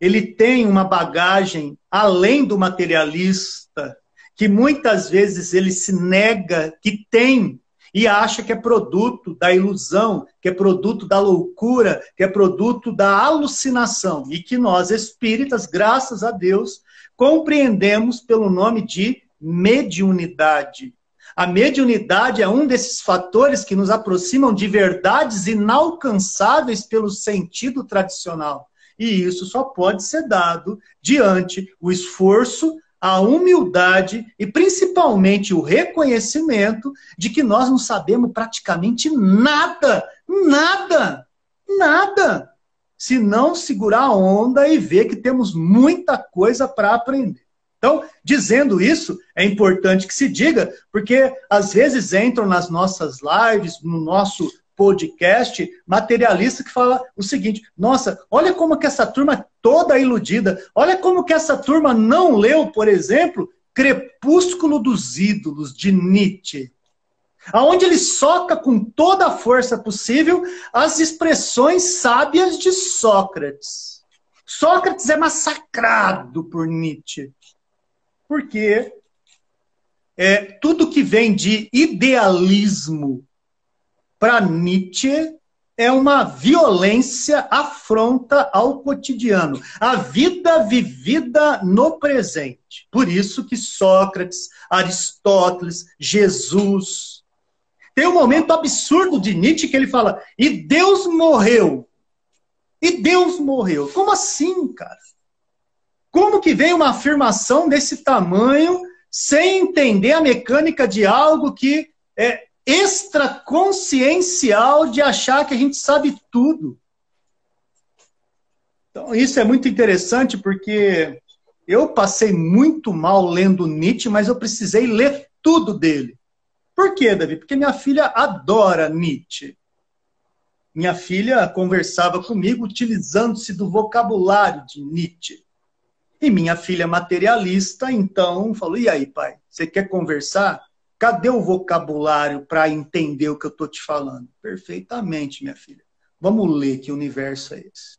ele tem uma bagagem além do materialista, que muitas vezes ele se nega que tem e acha que é produto da ilusão, que é produto da loucura, que é produto da alucinação. E que nós, espíritas, graças a Deus, compreendemos pelo nome de mediunidade. A mediunidade é um desses fatores que nos aproximam de verdades inalcançáveis pelo sentido tradicional. E isso só pode ser dado diante o esforço, a humildade e principalmente o reconhecimento de que nós não sabemos praticamente nada, nada, nada se não segurar a onda e ver que temos muita coisa para aprender. Então, dizendo isso, é importante que se diga, porque às vezes entram nas nossas lives, no nosso podcast, materialista que fala o seguinte: nossa, olha como que essa turma é toda iludida, olha como que essa turma não leu, por exemplo, Crepúsculo dos Ídolos, de Nietzsche aonde ele soca com toda a força possível as expressões sábias de Sócrates. Sócrates é massacrado por Nietzsche, porque é, tudo que vem de idealismo para Nietzsche é uma violência afronta ao cotidiano, a vida vivida no presente. Por isso que Sócrates, Aristóteles, Jesus, tem um momento absurdo de Nietzsche que ele fala: e Deus morreu. E Deus morreu. Como assim, cara? Como que vem uma afirmação desse tamanho sem entender a mecânica de algo que é extraconsciencial de achar que a gente sabe tudo? Então, isso é muito interessante porque eu passei muito mal lendo Nietzsche, mas eu precisei ler tudo dele. Por quê, Davi? Porque minha filha adora Nietzsche. Minha filha conversava comigo utilizando-se do vocabulário de Nietzsche. E minha filha materialista, então, falou: e aí, pai, você quer conversar? Cadê o vocabulário para entender o que eu estou te falando? Perfeitamente, minha filha. Vamos ler que universo é esse.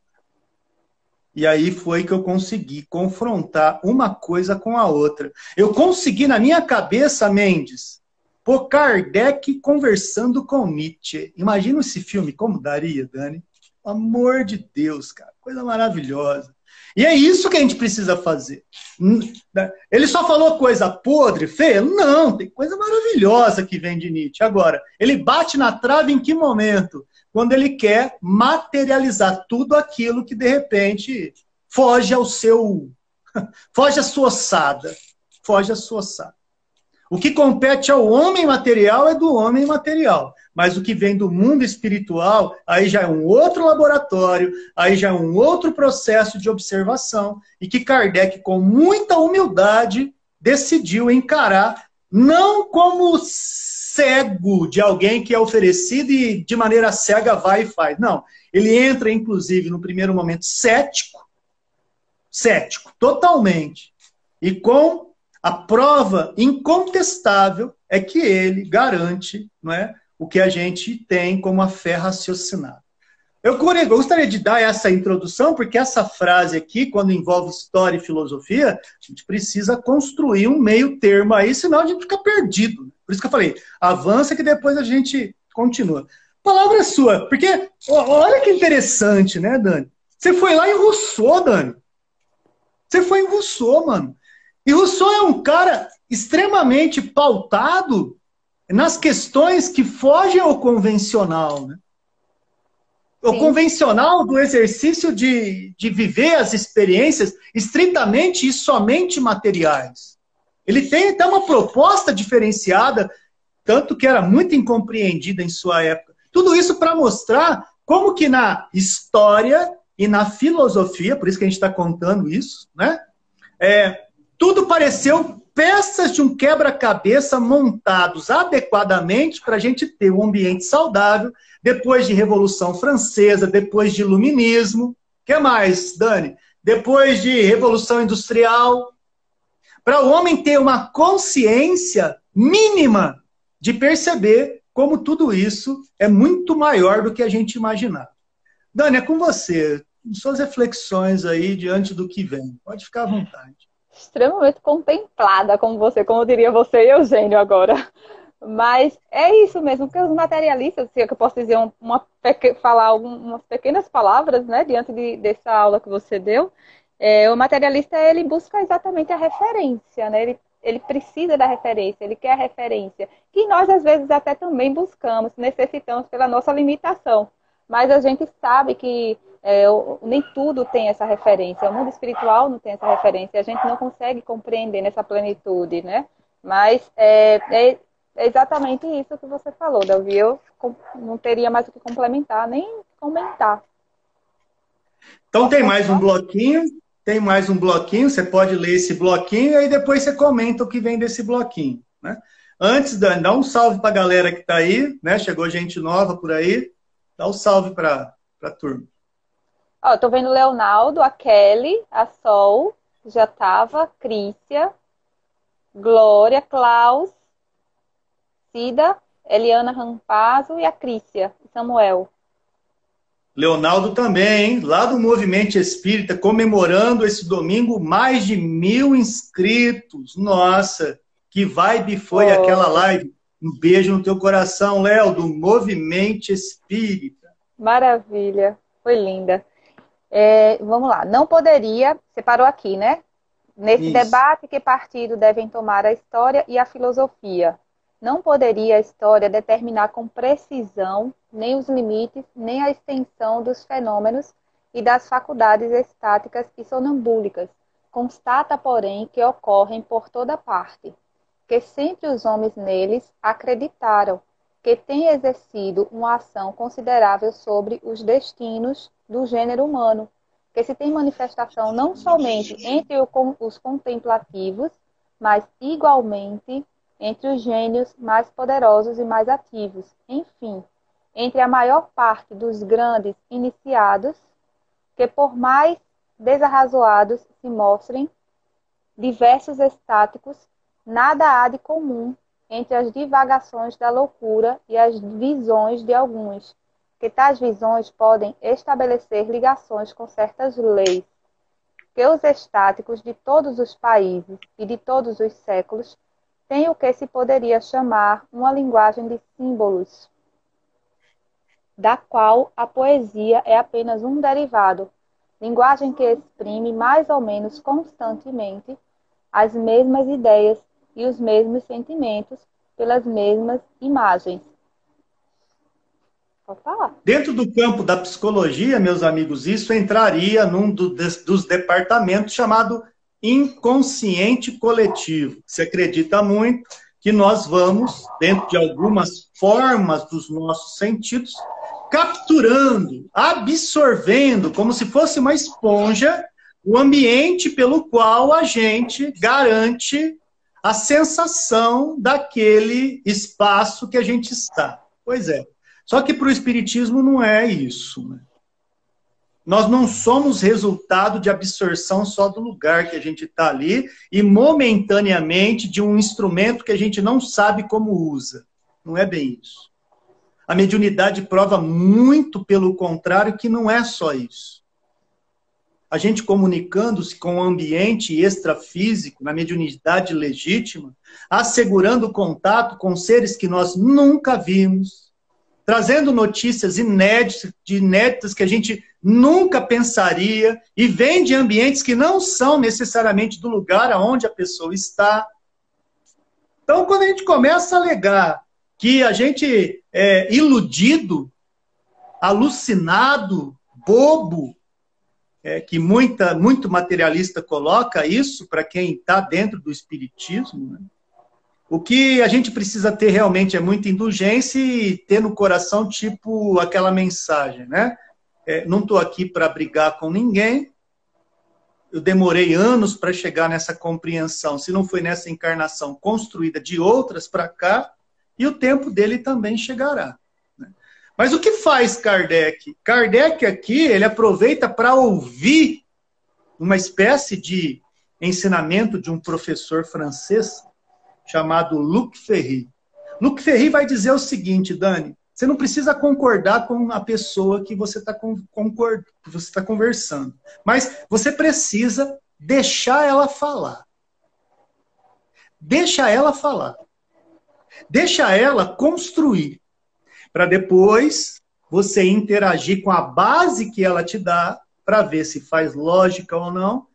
E aí foi que eu consegui confrontar uma coisa com a outra. Eu consegui na minha cabeça, Mendes, Pô, Kardec conversando com Nietzsche. Imagina esse filme, como daria, Dani? Amor de Deus, cara. Coisa maravilhosa. E é isso que a gente precisa fazer. Né? Ele só falou coisa podre, feia? Não, tem coisa maravilhosa que vem de Nietzsche. Agora, ele bate na trave em que momento? Quando ele quer materializar tudo aquilo que de repente foge ao seu. foge à sua ossada. Foge à sua ossada. O que compete ao homem material é do homem material. Mas o que vem do mundo espiritual, aí já é um outro laboratório, aí já é um outro processo de observação, e que Kardec, com muita humildade, decidiu encarar, não como cego de alguém que é oferecido e de maneira cega vai e faz. Não. Ele entra, inclusive, no primeiro momento, cético, cético, totalmente, e com a prova incontestável é que ele garante não é, o que a gente tem como a fé raciocinada. Eu gostaria de dar essa introdução, porque essa frase aqui, quando envolve história e filosofia, a gente precisa construir um meio termo aí, senão a gente fica perdido. Por isso que eu falei, avança que depois a gente continua. Palavra é sua, porque olha que interessante, né, Dani? Você foi lá em Rousseau, Dani. Você foi em Rousseau, mano. E Rousseau é um cara extremamente pautado nas questões que fogem ao convencional. Né? O convencional do exercício de, de viver as experiências estritamente e somente materiais. Ele tem até uma proposta diferenciada, tanto que era muito incompreendida em sua época. Tudo isso para mostrar como que na história e na filosofia, por isso que a gente está contando isso, né? É, tudo pareceu peças de um quebra-cabeça montados adequadamente para a gente ter um ambiente saudável, depois de Revolução Francesa, depois de Iluminismo. que mais, Dani? Depois de Revolução Industrial. Para o homem ter uma consciência mínima de perceber como tudo isso é muito maior do que a gente imaginava. Dani, é com você. Suas reflexões aí diante do que vem. Pode ficar à vontade extremamente contemplada, como você, como diria você e Eugênio agora. Mas é isso mesmo, que os materialistas, se é que eu posso dizer uma, falar umas pequenas palavras, né, diante de, dessa aula que você deu, é, o materialista ele busca exatamente a referência, né? Ele, ele precisa da referência, ele quer a referência, que nós às vezes até também buscamos, necessitamos pela nossa limitação. Mas a gente sabe que é, nem tudo tem essa referência. O mundo espiritual não tem essa referência. A gente não consegue compreender nessa plenitude, né? Mas é, é, é exatamente isso que você falou, Davi. Eu não teria mais o que complementar, nem comentar. Então tem mais um bloquinho, tem mais um bloquinho, você pode ler esse bloquinho e aí depois você comenta o que vem desse bloquinho, né? Antes, Dani, dá um salve para a galera que está aí, né? Chegou gente nova por aí. Dá um salve para a turma. Ó, tô vendo Leonardo, a Kelly, a Sol, já tava, Crícia, Glória, Klaus, Cida, Eliana Rampazzo e a Crícia, Samuel. Leonardo também, hein? lá do Movimento Espírita, comemorando esse domingo mais de mil inscritos. Nossa, que vibe foi oh. aquela live. Um beijo no teu coração, Léo, do Movimento Espírita. Maravilha, foi linda. É, vamos lá, não poderia, você parou aqui, né? Nesse Isso. debate, que partido devem tomar a história e a filosofia? Não poderia a história determinar com precisão nem os limites, nem a extensão dos fenômenos e das faculdades estáticas e sonambúlicas. Constata, porém, que ocorrem por toda parte, que sempre os homens neles acreditaram que têm exercido uma ação considerável sobre os destinos do gênero humano, que se tem manifestação não somente entre os contemplativos, mas igualmente entre os gênios mais poderosos e mais ativos. Enfim, entre a maior parte dos grandes iniciados, que por mais desarrazoados se mostrem, diversos estáticos, nada há de comum entre as divagações da loucura e as visões de alguns, que tais visões podem estabelecer ligações com certas leis, que os estáticos de todos os países e de todos os séculos têm o que se poderia chamar uma linguagem de símbolos, da qual a poesia é apenas um derivado, linguagem que exprime mais ou menos constantemente as mesmas ideias e os mesmos sentimentos pelas mesmas imagens. Pode falar. Dentro do campo da psicologia, meus amigos, isso entraria num do, dos departamentos chamado inconsciente coletivo. Se acredita muito que nós vamos, dentro de algumas formas dos nossos sentidos, capturando, absorvendo, como se fosse uma esponja, o ambiente pelo qual a gente garante a sensação daquele espaço que a gente está. Pois é. Só que para o Espiritismo não é isso. Né? Nós não somos resultado de absorção só do lugar que a gente está ali e momentaneamente de um instrumento que a gente não sabe como usa. Não é bem isso. A mediunidade prova muito pelo contrário que não é só isso. A gente comunicando-se com o ambiente extrafísico, na mediunidade legítima, assegurando contato com seres que nós nunca vimos, trazendo notícias inéditas, inéditas que a gente nunca pensaria e vem de ambientes que não são necessariamente do lugar aonde a pessoa está. Então, quando a gente começa a alegar que a gente é iludido, alucinado, bobo, é, que muita, muito materialista coloca isso para quem está dentro do espiritismo. Né? O que a gente precisa ter realmente é muita indulgência e ter no coração, tipo aquela mensagem, né? É, não estou aqui para brigar com ninguém. Eu demorei anos para chegar nessa compreensão. Se não foi nessa encarnação construída de outras para cá, e o tempo dele também chegará. Mas o que faz Kardec? Kardec aqui, ele aproveita para ouvir uma espécie de ensinamento de um professor francês chamado Luc Ferry. Luc Ferry vai dizer o seguinte, Dani, você não precisa concordar com a pessoa que você está tá conversando, mas você precisa deixar ela falar. Deixa ela falar. Deixa ela construir, para depois você interagir com a base que ela te dá, para ver se faz lógica ou não,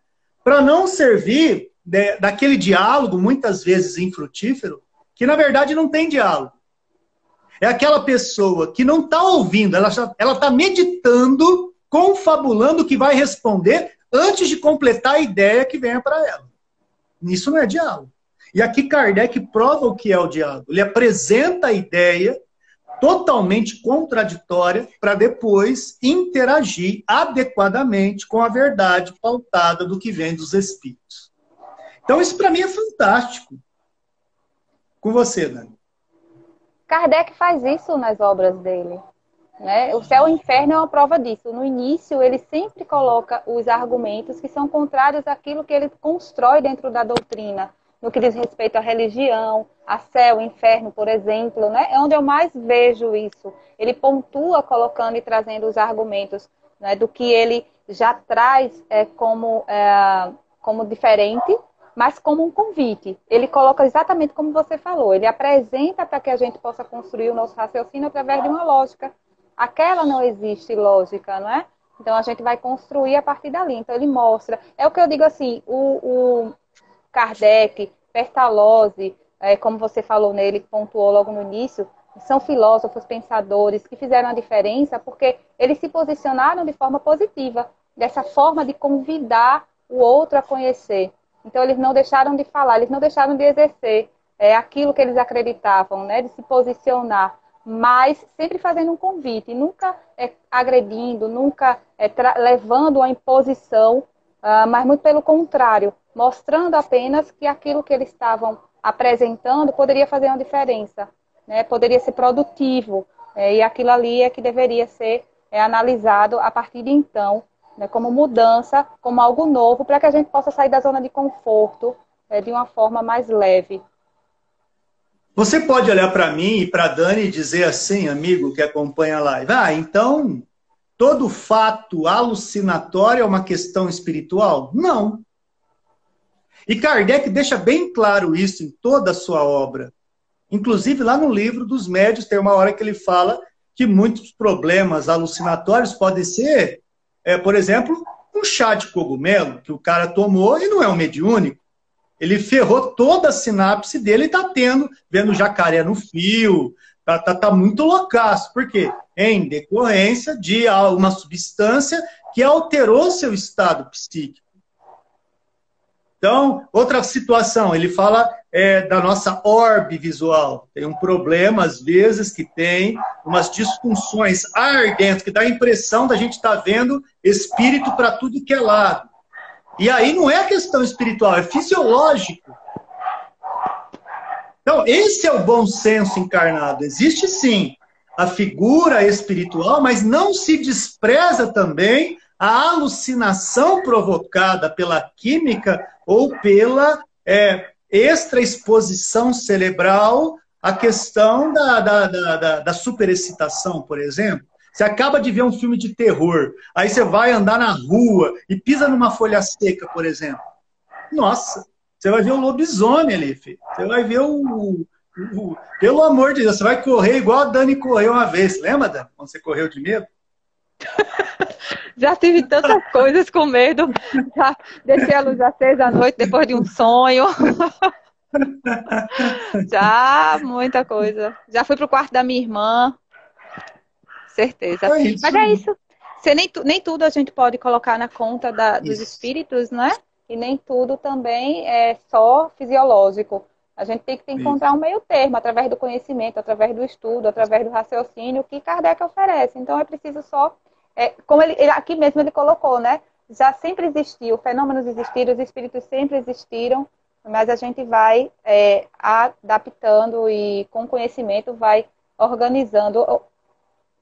para não servir de, daquele diálogo, muitas vezes infrutífero, que na verdade não tem diálogo. É aquela pessoa que não está ouvindo, ela está meditando, confabulando o que vai responder antes de completar a ideia que venha para ela. Isso não é diálogo. E aqui Kardec prova o que é o diálogo. Ele apresenta a ideia totalmente contraditória para depois interagir adequadamente com a verdade pautada do que vem dos espíritos. Então, isso para mim é fantástico. Com você, Dani. Kardec faz isso nas obras dele. Né? O céu e o inferno é uma prova disso. No início, ele sempre coloca os argumentos que são contrários àquilo que ele constrói dentro da doutrina no que diz respeito à religião, a céu, inferno, por exemplo, né? É onde eu mais vejo isso. Ele pontua colocando e trazendo os argumentos né, do que ele já traz é, como, é, como diferente, mas como um convite. Ele coloca exatamente como você falou. Ele apresenta para que a gente possa construir o nosso raciocínio através de uma lógica. Aquela não existe lógica, não é? Então a gente vai construir a partir dali. Então ele mostra. É o que eu digo assim: o, o Kardec, Pestalozzi, é, como você falou nele, pontuou logo no início, são filósofos, pensadores que fizeram a diferença porque eles se posicionaram de forma positiva, dessa forma de convidar o outro a conhecer. Então, eles não deixaram de falar, eles não deixaram de exercer é, aquilo que eles acreditavam, né, de se posicionar, mas sempre fazendo um convite, nunca é, agredindo, nunca é, levando a imposição, uh, mas muito pelo contrário, mostrando apenas que aquilo que eles estavam apresentando poderia fazer uma diferença, né? poderia ser produtivo, é, e aquilo ali é que deveria ser é, analisado a partir de então, né, como mudança, como algo novo, para que a gente possa sair da zona de conforto é, de uma forma mais leve. Você pode olhar para mim e para Dani e dizer assim, amigo que acompanha a live, ah, então todo fato alucinatório é uma questão espiritual? Não. E Kardec deixa bem claro isso em toda a sua obra. Inclusive, lá no livro dos médios, tem uma hora que ele fala que muitos problemas alucinatórios podem ser, é, por exemplo, Um chá de cogumelo que o cara tomou e não é um mediúnico, ele ferrou toda a sinapse dele e está tendo, vendo jacaré no fio, tá, tá, tá muito loucaço. Por quê? Em decorrência de uma substância que alterou seu estado psíquico. Então, outra situação, ele fala é, da nossa orbe visual. Tem um problema, às vezes, que tem umas disfunções ar dentro, que dá a impressão da gente estar tá vendo espírito para tudo que é lado. E aí não é questão espiritual, é fisiológico. Então, esse é o bom senso encarnado. Existe sim a figura espiritual, mas não se despreza também a alucinação provocada pela química ou pela é, extraexposição cerebral à questão da, da, da, da, superexcitação, por exemplo. Você acaba de ver um filme de terror, aí você vai andar na rua e pisa numa folha seca, por exemplo. Nossa, você vai ver o lobisomem ali, filho. Você vai ver o, Pelo amor de Deus, você vai correr igual a Dani correu uma vez. Lembra, Dani? Quando você correu de medo? Já tive tantas coisas com medo. Já deixei a luz acesa à noite depois de um sonho. Já, muita coisa. Já fui pro quarto da minha irmã certeza. É Mas é isso. Você nem, nem tudo a gente pode colocar na conta da, dos espíritos, né? E nem tudo também é só fisiológico. A gente tem que encontrar um meio termo, através do conhecimento, através do estudo, através do raciocínio que Kardec oferece. Então é preciso só, é, como ele, ele, aqui mesmo ele colocou, né? Já sempre existiu, fenômenos existiram, os espíritos sempre existiram, mas a gente vai é, adaptando e com conhecimento vai organizando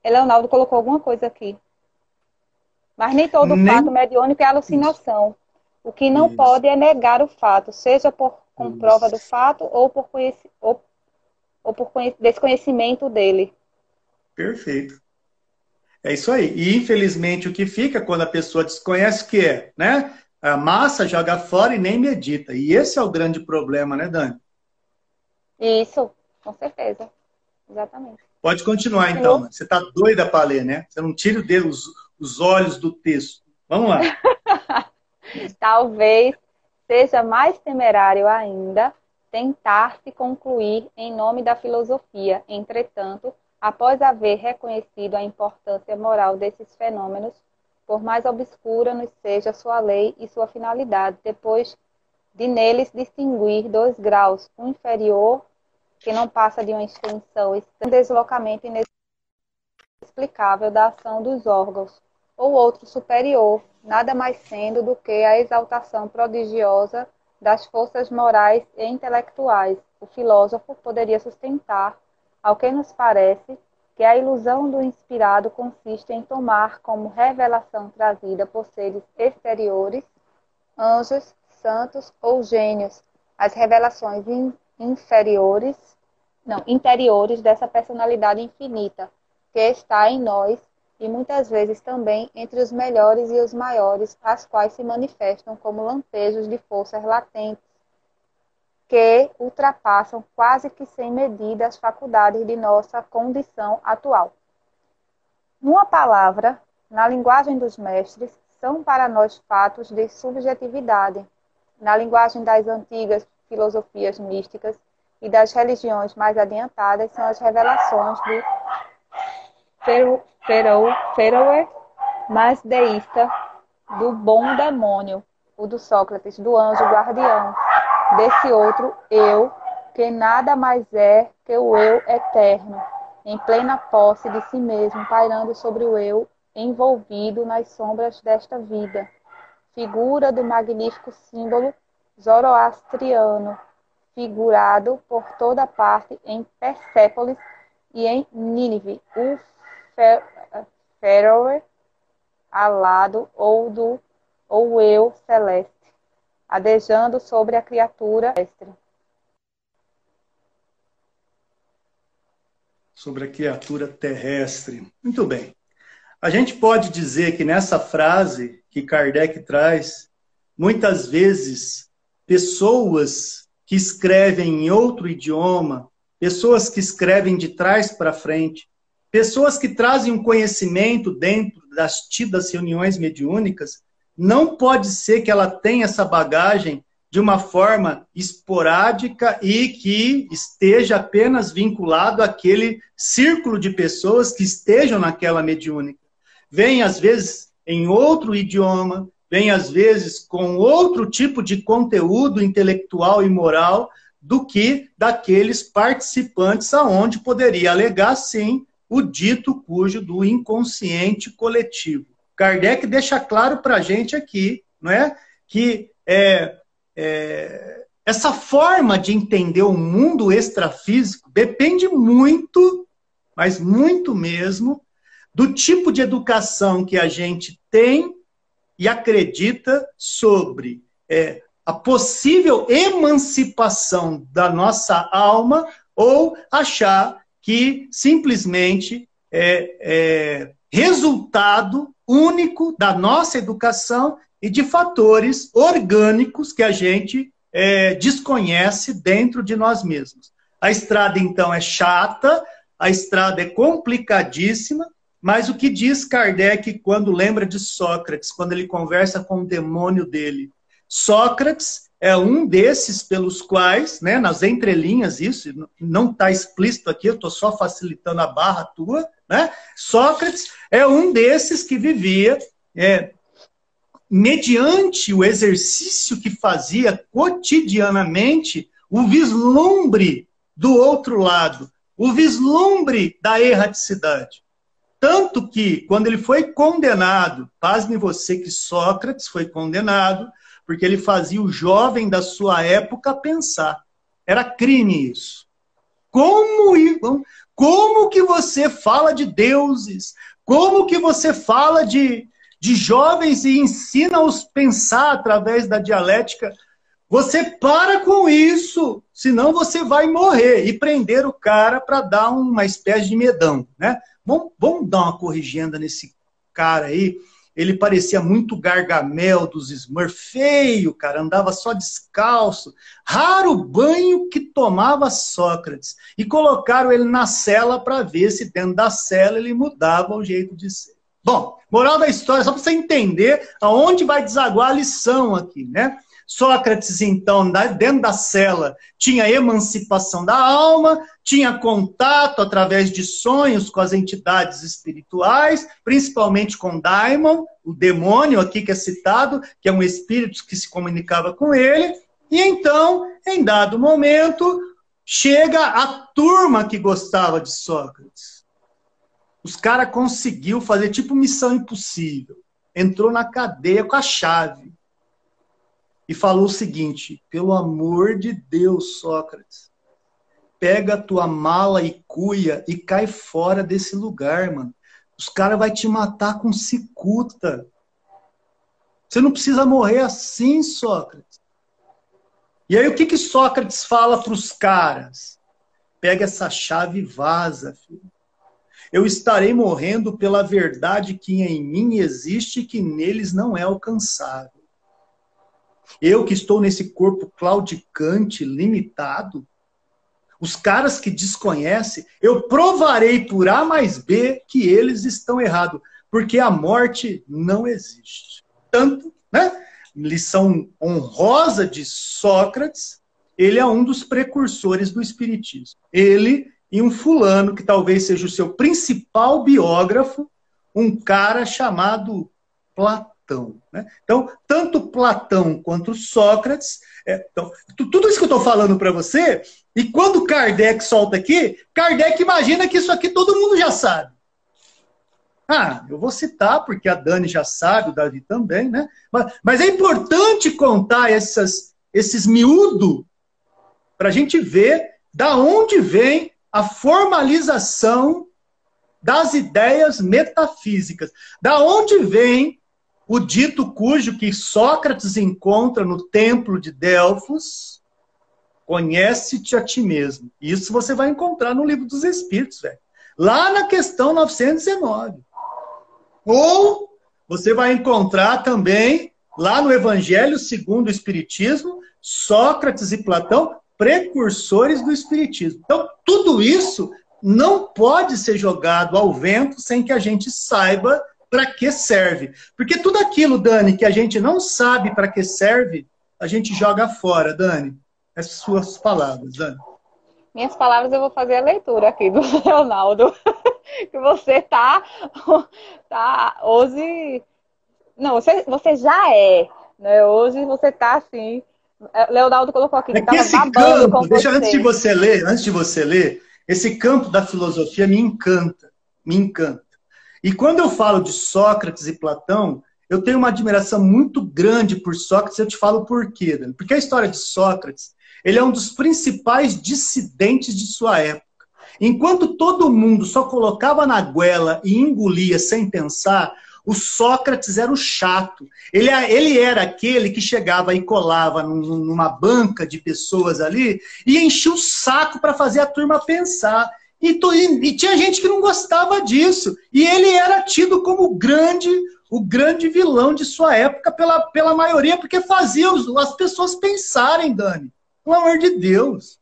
Leonardo colocou alguma coisa aqui. Mas nem todo nem... fato mediúnico é alucinação. O que não Isso. pode é negar o fato, seja por comprova do fato ou por, conheci... ou... ou por desconhecimento dele. Perfeito. É isso aí. E infelizmente o que fica quando a pessoa desconhece o que é, né? A massa joga fora e nem medita. E esse é o grande problema, né, Dani? Isso, com certeza. Exatamente. Pode continuar, então. Você está doida para ler, né? Você não tira os, os olhos do texto. Vamos lá. Talvez seja mais temerário ainda tentar se concluir em nome da filosofia. Entretanto, após haver reconhecido a importância moral desses fenômenos, por mais obscura nos seja sua lei e sua finalidade, depois de neles distinguir dois graus, um inferior que não passa de uma extensão e um deslocamento inexplicável da ação dos órgãos, ou outro superior, nada mais sendo do que a exaltação prodigiosa das forças morais e intelectuais. O filósofo poderia sustentar, ao que nos parece, que a ilusão do inspirado consiste em tomar como revelação trazida por seres exteriores, anjos, santos ou gênios, as revelações inferiores não, interiores dessa personalidade infinita que está em nós e muitas vezes também entre os melhores e os maiores, as quais se manifestam como lampejos de forças latentes que ultrapassam quase que sem medida as faculdades de nossa condição atual. Numa palavra, na linguagem dos mestres, são para nós fatos de subjetividade. Na linguagem das antigas filosofias místicas, e das religiões mais adiantadas são as revelações do Feroe mais deísta, do bom demônio, o do Sócrates, do anjo guardião, desse outro eu, que nada mais é que o eu eterno, em plena posse de si mesmo, pairando sobre o eu, envolvido nas sombras desta vida. Figura do magnífico símbolo zoroastriano, figurado por toda parte em Persépolis e em Nínive, o Feroe alado ou do ou eu celeste, adejando sobre a criatura terrestre. Sobre a criatura terrestre. Muito bem. A gente pode dizer que nessa frase que Kardec traz, muitas vezes pessoas que escrevem em outro idioma, pessoas que escrevem de trás para frente, pessoas que trazem um conhecimento dentro das tidas reuniões mediúnicas, não pode ser que ela tenha essa bagagem de uma forma esporádica e que esteja apenas vinculado àquele círculo de pessoas que estejam naquela mediúnica. Vem, às vezes, em outro idioma, vem, às vezes, com outro tipo de conteúdo intelectual e moral do que daqueles participantes aonde poderia alegar, sim, o dito cujo do inconsciente coletivo. Kardec deixa claro para a gente aqui, não é, que é, é, essa forma de entender o mundo extrafísico depende muito, mas muito mesmo, do tipo de educação que a gente tem e acredita sobre é, a possível emancipação da nossa alma ou achar que simplesmente é, é resultado único da nossa educação e de fatores orgânicos que a gente é, desconhece dentro de nós mesmos. A estrada, então, é chata, a estrada é complicadíssima, mas o que diz Kardec quando lembra de Sócrates, quando ele conversa com o demônio dele? Sócrates é um desses pelos quais, né, nas entrelinhas, isso não está explícito aqui, eu estou só facilitando a barra tua, né? Sócrates é um desses que vivia é, mediante o exercício que fazia cotidianamente, o vislumbre do outro lado, o vislumbre da erraticidade. Tanto que, quando ele foi condenado, pasme você que Sócrates foi condenado, porque ele fazia o jovem da sua época pensar. Era crime isso. Como, como que você fala de deuses? Como que você fala de, de jovens e ensina-os pensar através da dialética. Você para com isso, senão você vai morrer e prender o cara para dar uma espécie de medão, né? Vamos, vamos dar uma corrigenda nesse cara aí. Ele parecia muito gargamel dos Smurf, feio, cara, andava só descalço. Raro banho que tomava Sócrates. E colocaram ele na cela para ver se dentro da cela ele mudava o jeito de ser. Bom, moral da história, só para você entender aonde vai desaguar a lição aqui, né? Sócrates, então, dentro da cela, tinha emancipação da alma, tinha contato através de sonhos com as entidades espirituais, principalmente com Daimon, o demônio aqui que é citado, que é um espírito que se comunicava com ele. E então, em dado momento, chega a turma que gostava de Sócrates. Os caras conseguiu fazer tipo missão impossível. Entrou na cadeia com a chave. E falou o seguinte: pelo amor de Deus, Sócrates, pega a tua mala e cuia e cai fora desse lugar, mano. Os caras vão te matar com cicuta. Você não precisa morrer assim, Sócrates. E aí o que, que Sócrates fala para os caras? Pega essa chave e vaza, filho eu estarei morrendo pela verdade que em mim existe e que neles não é alcançável. Eu que estou nesse corpo claudicante, limitado, os caras que desconhecem, eu provarei por A mais B que eles estão errados, porque a morte não existe. Tanto, né? Lição honrosa de Sócrates, ele é um dos precursores do Espiritismo. Ele e um fulano, que talvez seja o seu principal biógrafo, um cara chamado Platão. Né? Então, tanto Platão quanto Sócrates. É, então, tudo isso que eu estou falando para você, e quando Kardec solta aqui, Kardec imagina que isso aqui todo mundo já sabe. Ah, eu vou citar, porque a Dani já sabe, o Davi também, né? Mas, mas é importante contar essas, esses miúdos para a gente ver da onde vem a formalização das ideias metafísicas. Da onde vem o dito cujo que Sócrates encontra no templo de Delfos? Conhece-te a ti mesmo. Isso você vai encontrar no livro dos Espíritos, velho. Lá na questão 919. Ou você vai encontrar também lá no Evangelho segundo o Espiritismo, Sócrates e Platão precursores do Espiritismo. Então, tudo isso não pode ser jogado ao vento sem que a gente saiba para que serve. Porque tudo aquilo, Dani, que a gente não sabe para que serve, a gente joga fora, Dani. Essas suas palavras, Dani. Minhas palavras eu vou fazer a leitura aqui do Leonardo. que você tá, tá hoje. Não, você, você já é. Né? Hoje você tá assim. É, Leonardo colocou aqui é que esse campo, deixa você. antes de você ler, antes de você ler, esse campo da filosofia me encanta, me encanta. E quando eu falo de Sócrates e Platão, eu tenho uma admiração muito grande por Sócrates, eu te falo por quê, Dani? Porque a história de Sócrates, ele é um dos principais dissidentes de sua época. Enquanto todo mundo só colocava na goela e engolia sem pensar, o Sócrates era o chato. Ele, ele era aquele que chegava e colava numa banca de pessoas ali e enchia o saco para fazer a turma pensar. E, e, e, tinha gente que não gostava disso. E ele era tido como grande, o grande vilão de sua época pela, pela maioria, porque fazia as pessoas pensarem, Dani. Pelo amor de Deus.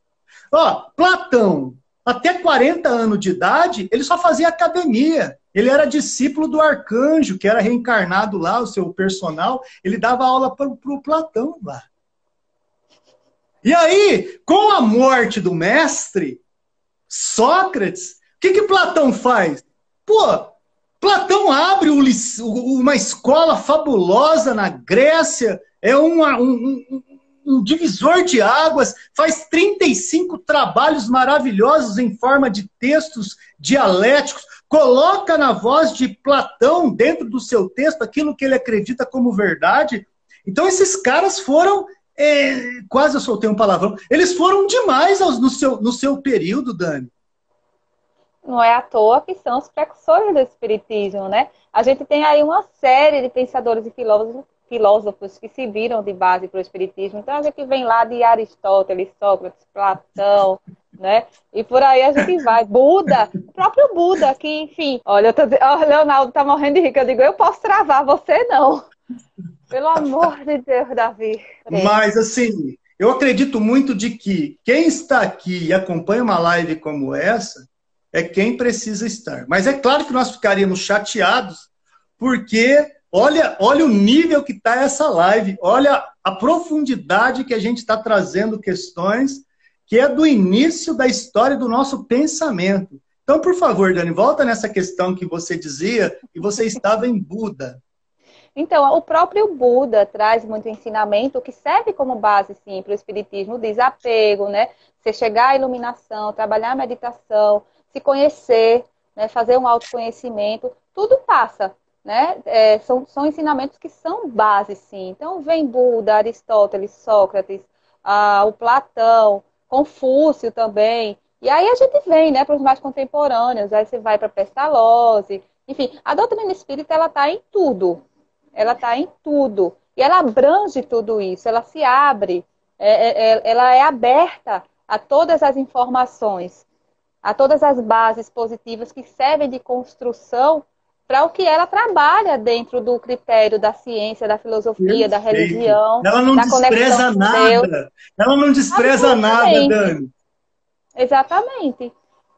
Ó, Platão, até 40 anos de idade, ele só fazia academia. Ele era discípulo do arcanjo, que era reencarnado lá, o seu personal. Ele dava aula para o Platão lá. E aí, com a morte do mestre, Sócrates, o que, que Platão faz? Pô, Platão abre uma escola fabulosa na Grécia, é uma, um, um divisor de águas, faz 35 trabalhos maravilhosos em forma de textos dialéticos, coloca na voz de Platão, dentro do seu texto, aquilo que ele acredita como verdade. Então, esses caras foram. É, quase eu soltei um palavrão. Eles foram demais no, seu, no seu período, Dani. Não é à toa que são os precursores do Espiritismo, né? A gente tem aí uma série de pensadores e filósofos filósofos que se viram de base para o Espiritismo. Então a gente vem lá de Aristóteles, Sócrates, Platão, né? E por aí a gente vai. Buda, o próprio Buda, que, enfim, olha, tô, oh, Leonardo tá morrendo de rico. Eu digo, eu posso travar, você não. Pelo amor de Deus, Davi. Mas assim, eu acredito muito de que quem está aqui e acompanha uma live como essa é quem precisa estar. Mas é claro que nós ficaríamos chateados porque Olha, olha o nível que está essa live, olha a profundidade que a gente está trazendo questões que é do início da história do nosso pensamento. Então, por favor, Dani, volta nessa questão que você dizia que você estava em Buda. Então, o próprio Buda traz muito ensinamento que serve como base, sim, para o Espiritismo, o desapego, né? Você chegar à iluminação, trabalhar a meditação, se conhecer, né? fazer um autoconhecimento, tudo passa né? É, são, são ensinamentos que são base, sim. Então, vem Buda, Aristóteles, Sócrates, ah, o Platão, Confúcio também. E aí a gente vem né, para os mais contemporâneos, aí você vai para Pestalozzi. Enfim, a doutrina espírita ela está em tudo. Ela está em tudo. E ela abrange tudo isso, ela se abre, é, é, é, ela é aberta a todas as informações, a todas as bases positivas que servem de construção para o que ela trabalha dentro do critério da ciência, da filosofia, Perfeito. da religião. Ela não despreza nada. Ela não despreza nada, Dani. Exatamente.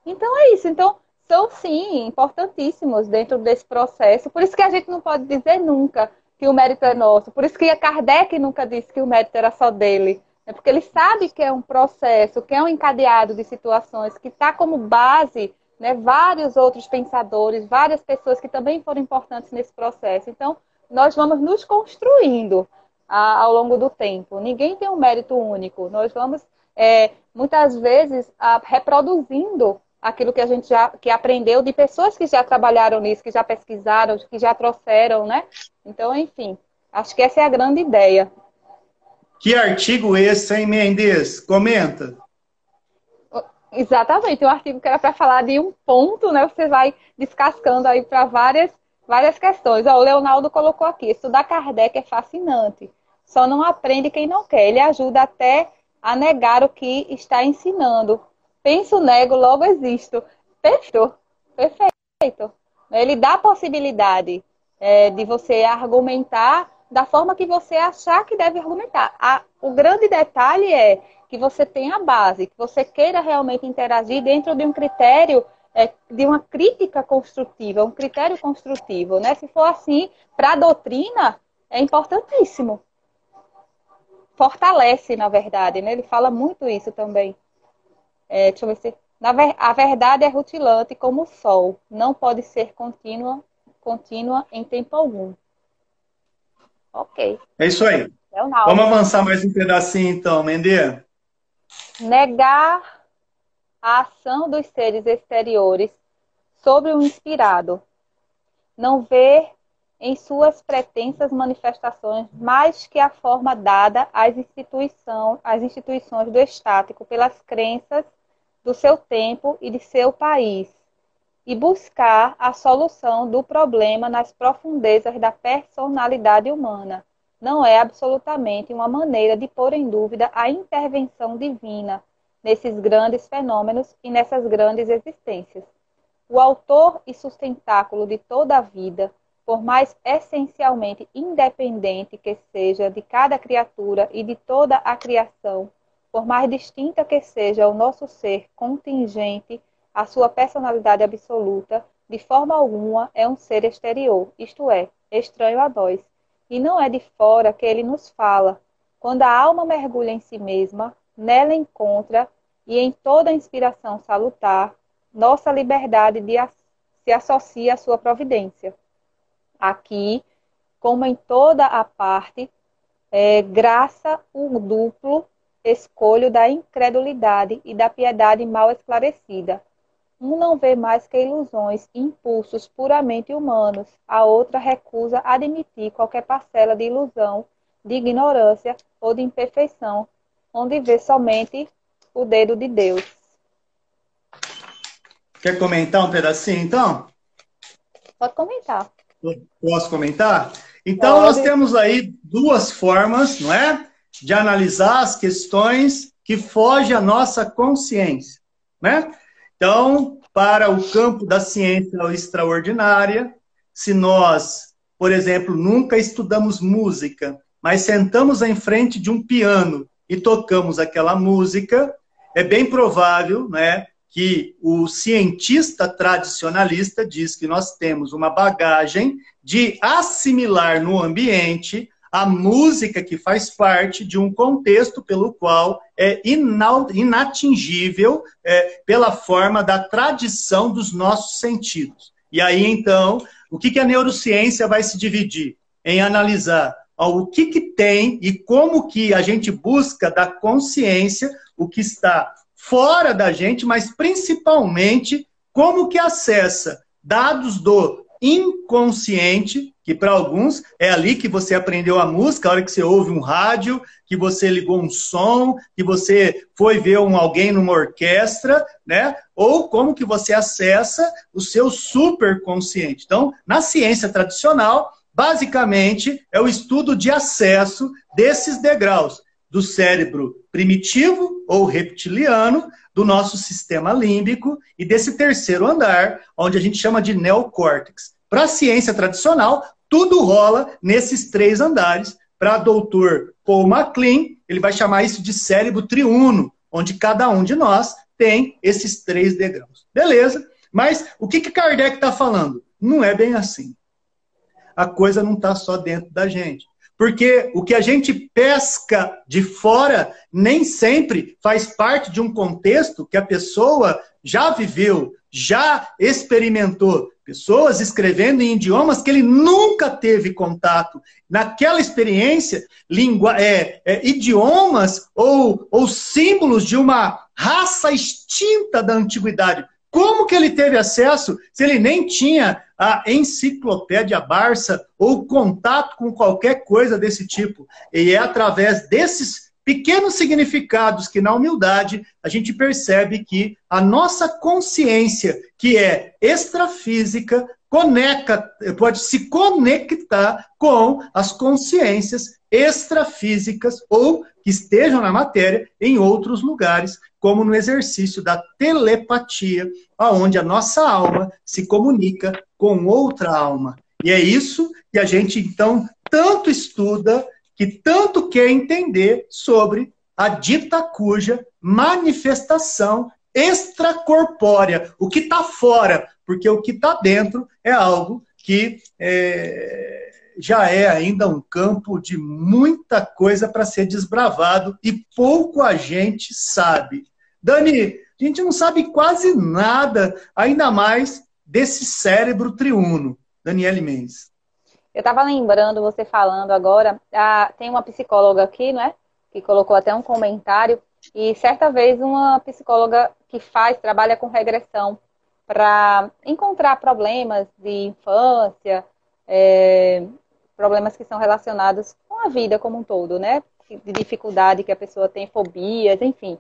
Então é isso. Então, são sim importantíssimos dentro desse processo. Por isso que a gente não pode dizer nunca que o mérito é nosso. Por isso que Kardec nunca disse que o mérito era só dele. É porque ele sabe que é um processo, que é um encadeado de situações que está como base né, vários outros pensadores, várias pessoas que também foram importantes nesse processo. Então, nós vamos nos construindo a, ao longo do tempo. Ninguém tem um mérito único. Nós vamos, é, muitas vezes, a, reproduzindo aquilo que a gente já que aprendeu de pessoas que já trabalharam nisso, que já pesquisaram, que já trouxeram, né? Então, enfim, acho que essa é a grande ideia. Que artigo esse, hein, Mendes? Comenta. Exatamente, um artigo que era para falar de um ponto, né? Você vai descascando aí para várias, várias questões. Ó, o Leonardo colocou aqui: estudar Kardec é fascinante. Só não aprende quem não quer. Ele ajuda até a negar o que está ensinando. Penso, nego, logo existo. Perfeito, perfeito. Ele dá a possibilidade é, de você argumentar da forma que você achar que deve argumentar. A, o grande detalhe é que você tenha base, que você queira realmente interagir dentro de um critério é, de uma crítica construtiva, um critério construtivo, né? Se for assim, para a doutrina, é importantíssimo. Fortalece, na verdade, né? Ele fala muito isso também. É, deixa eu ver se. Na, a verdade é rutilante como o sol, não pode ser contínua, contínua em tempo algum. Ok. É isso aí. É Vamos avançar mais um pedacinho, então, Mendê. Negar a ação dos seres exteriores sobre o inspirado. Não ver em suas pretensas manifestações mais que a forma dada às, às instituições do estático pelas crenças do seu tempo e de seu país, e buscar a solução do problema nas profundezas da personalidade humana. Não é absolutamente uma maneira de pôr em dúvida a intervenção divina nesses grandes fenômenos e nessas grandes existências. O autor e sustentáculo de toda a vida, por mais essencialmente independente que seja de cada criatura e de toda a criação, por mais distinta que seja o nosso ser contingente, a sua personalidade absoluta, de forma alguma é um ser exterior, isto é, estranho a nós. E não é de fora que ele nos fala. Quando a alma mergulha em si mesma, nela encontra, e em toda inspiração salutar, nossa liberdade de, se associa à sua providência. Aqui, como em toda a parte, é, graça o duplo escolho da incredulidade e da piedade mal esclarecida. Um não vê mais que ilusões e impulsos puramente humanos, a outra recusa admitir qualquer parcela de ilusão, de ignorância ou de imperfeição, onde vê somente o dedo de Deus. Quer comentar um pedacinho, então? Pode comentar. Posso comentar? Então, nós temos aí duas formas, não é? de analisar as questões que fogem à nossa consciência, né? Então, para o campo da ciência extraordinária, se nós, por exemplo, nunca estudamos música, mas sentamos em frente de um piano e tocamos aquela música, é bem provável, né, que o cientista tradicionalista diz que nós temos uma bagagem de assimilar no ambiente a música que faz parte de um contexto pelo qual é inatingível é, pela forma da tradição dos nossos sentidos. E aí, então, o que, que a neurociência vai se dividir? Em analisar o que, que tem e como que a gente busca da consciência o que está fora da gente, mas principalmente como que acessa dados do inconsciente que para alguns é ali que você aprendeu a música, a hora que você ouve um rádio, que você ligou um som, que você foi ver um alguém numa orquestra, né? Ou como que você acessa o seu superconsciente. Então, na ciência tradicional, basicamente é o estudo de acesso desses degraus do cérebro primitivo ou reptiliano, do nosso sistema límbico e desse terceiro andar, onde a gente chama de neocórtex. Para a ciência tradicional, tudo rola nesses três andares. Para doutor Paul MacLean, ele vai chamar isso de cérebro triuno, onde cada um de nós tem esses três degraus. Beleza? Mas o que, que Kardec está falando? Não é bem assim. A coisa não está só dentro da gente. Porque o que a gente pesca de fora nem sempre faz parte de um contexto que a pessoa já viveu, já experimentou. Pessoas escrevendo em idiomas que ele nunca teve contato. Naquela experiência, língua, é, é, idiomas ou, ou símbolos de uma raça extinta da antiguidade. Como que ele teve acesso se ele nem tinha a enciclopédia Barça ou contato com qualquer coisa desse tipo? E é através desses pequenos significados que, na humildade, a gente percebe que a nossa consciência, que é extrafísica, conecta, pode se conectar com as consciências extrafísicas ou que estejam na matéria em outros lugares, como no exercício da telepatia, aonde a nossa alma se comunica com outra alma. E é isso que a gente então tanto estuda que tanto quer entender sobre a dita cuja manifestação extracorpórea, o que está fora, porque o que está dentro é algo que é, já é ainda um campo de muita coisa para ser desbravado e pouco a gente sabe. Dani, a gente não sabe quase nada, ainda mais desse cérebro triuno. Daniele Mendes. Eu estava lembrando, você falando agora, a, tem uma psicóloga aqui, né? Que colocou até um comentário. E certa vez uma psicóloga que faz, trabalha com regressão para encontrar problemas de infância, é, problemas que são relacionados com a vida como um todo, né? De dificuldade que a pessoa tem, fobias, enfim.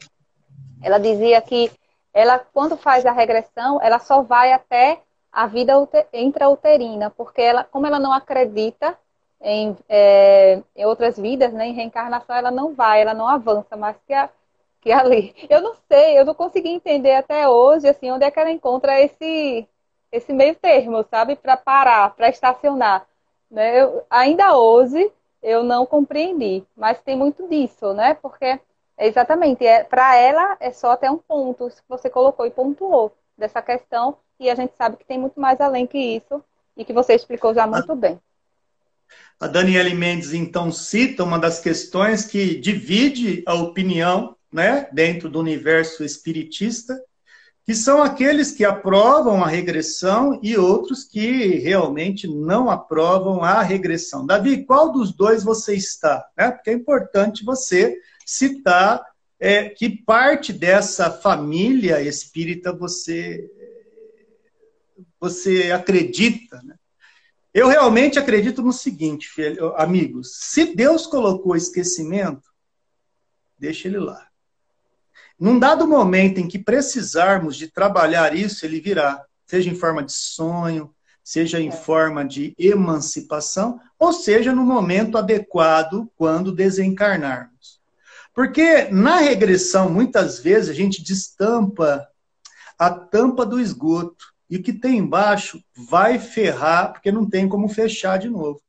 Ela dizia que ela, quando faz a regressão, ela só vai até a vida intrauterina, porque ela, como ela não acredita em, é, em outras vidas, né, em reencarnação, ela não vai, ela não avança mais que, a, que ali. Eu não sei, eu não consegui entender até hoje, assim, onde é que ela encontra esse, esse meio termo, sabe, para parar, para estacionar. Né? Eu, ainda hoje eu não compreendi, mas tem muito disso, né? Porque exatamente, é, para ela é só até um ponto, que você colocou e pontuou dessa questão, e a gente sabe que tem muito mais além que isso, e que você explicou já muito a, bem. A Daniele Mendes, então, cita uma das questões que divide a opinião né, dentro do universo espiritista, que são aqueles que aprovam a regressão e outros que realmente não aprovam a regressão. Davi, qual dos dois você está? Né? Porque é importante você citar é, que parte dessa família espírita você, você acredita. Né? Eu realmente acredito no seguinte, filho, amigos: se Deus colocou esquecimento, deixa ele lá. Num dado momento em que precisarmos de trabalhar isso, ele virá, seja em forma de sonho, seja em é. forma de emancipação, ou seja no momento adequado quando desencarnarmos. Porque na regressão, muitas vezes, a gente destampa a tampa do esgoto e o que tem embaixo vai ferrar, porque não tem como fechar de novo.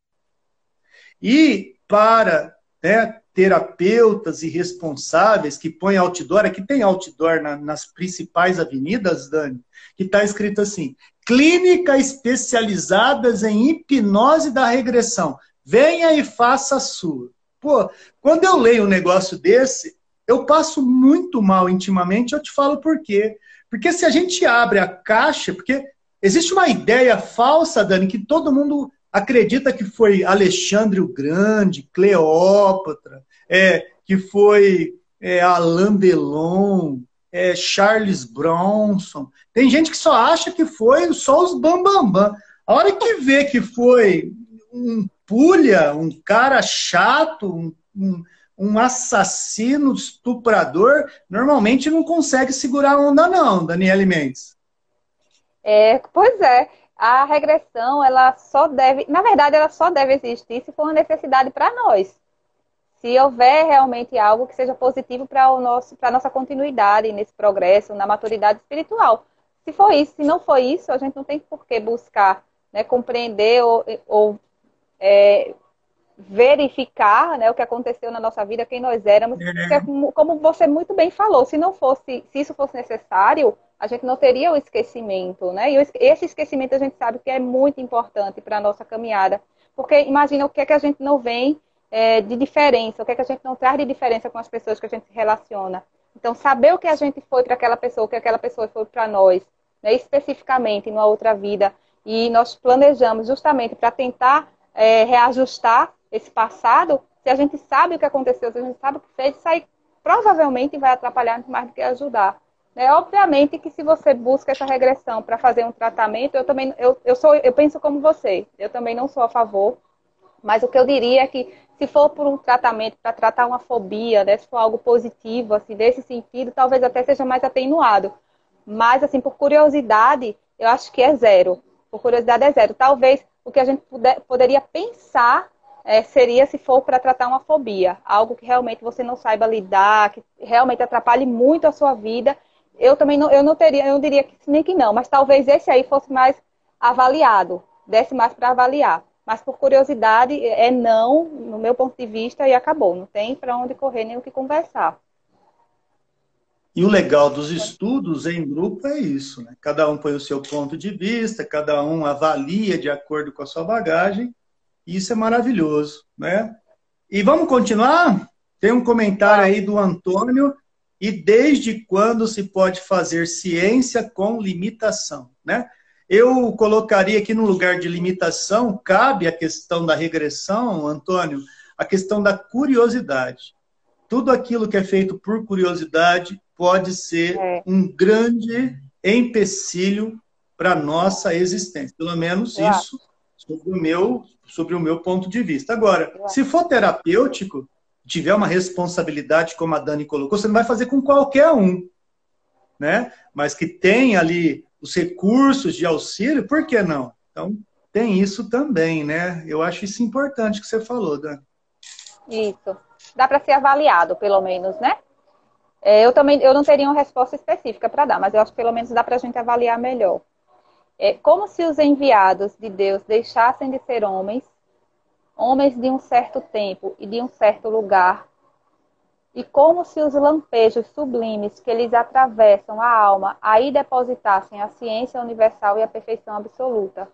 E para né, terapeutas e responsáveis que põem outdoor, aqui tem outdoor na, nas principais avenidas, Dani, que está escrito assim: clínica especializadas em hipnose da regressão. Venha e faça a sua. Pô, quando eu leio um negócio desse, eu passo muito mal intimamente, eu te falo por quê. Porque se a gente abre a caixa, porque existe uma ideia falsa, Dani, que todo mundo acredita que foi Alexandre o Grande, Cleópatra, é, que foi é, Alain Delon, é, Charles Bronson. Tem gente que só acha que foi só os bambambam. Bam, bam. A hora que vê que foi um pulha, um cara chato, um, um, um assassino, estuprador, normalmente não consegue segurar a onda não, Daniele Mendes. É, pois é a regressão, ela só deve, na verdade, ela só deve existir se for uma necessidade para nós. Se houver realmente algo que seja positivo para o nosso, para nossa continuidade nesse progresso, na maturidade espiritual. Se for isso, se não for isso, a gente não tem por que buscar né, compreender ou, ou é, verificar né, o que aconteceu na nossa vida, quem nós éramos. É. Porque, como você muito bem falou, se não fosse, se isso fosse necessário, a gente não teria o esquecimento, né? E esse esquecimento a gente sabe que é muito importante para a nossa caminhada. Porque imagina o que é que a gente não vem é, de diferença, o que é que a gente não traz de diferença com as pessoas que a gente se relaciona. Então, saber o que a gente foi para aquela pessoa, o que aquela pessoa foi para nós, né, especificamente numa outra vida, e nós planejamos justamente para tentar é, reajustar esse passado, se a gente sabe o que aconteceu, se a gente sabe o que fez, isso aí provavelmente vai atrapalhar mais do que ajudar. É, obviamente que se você busca essa regressão para fazer um tratamento, eu também eu, eu sou eu penso como você. Eu também não sou a favor, mas o que eu diria é que se for por um tratamento para tratar uma fobia, né, se for algo positivo, assim, desse sentido, talvez até seja mais atenuado. Mas assim, por curiosidade, eu acho que é zero. Por curiosidade é zero. Talvez o que a gente puder, poderia pensar é, seria se for para tratar uma fobia, algo que realmente você não saiba lidar, que realmente atrapalhe muito a sua vida eu também não, eu não teria, eu não diria que nem que não, mas talvez esse aí fosse mais avaliado, desse mais para avaliar. Mas por curiosidade, é não, no meu ponto de vista, e acabou. Não tem para onde correr nem o que conversar. E o legal dos estudos em grupo é isso, né? Cada um põe o seu ponto de vista, cada um avalia de acordo com a sua bagagem, e isso é maravilhoso, né? E vamos continuar? Tem um comentário aí do Antônio, e desde quando se pode fazer ciência com limitação, né? Eu colocaria aqui no lugar de limitação, cabe a questão da regressão, Antônio, a questão da curiosidade. Tudo aquilo que é feito por curiosidade pode ser é. um grande empecilho para a nossa existência. Pelo menos Eu isso sobre o, meu, sobre o meu ponto de vista. Agora, se for terapêutico, tiver uma responsabilidade, como a Dani colocou, você não vai fazer com qualquer um, né? Mas que tem ali os recursos de auxílio, por que não? Então, tem isso também, né? Eu acho isso importante que você falou, Dani. Isso. Dá para ser avaliado, pelo menos, né? É, eu também eu não teria uma resposta específica para dar, mas eu acho que pelo menos dá para a gente avaliar melhor. É como se os enviados de Deus deixassem de ser homens, homens de um certo tempo e de um certo lugar, e como se os lampejos sublimes que lhes atravessam a alma aí depositassem a ciência universal e a perfeição absoluta.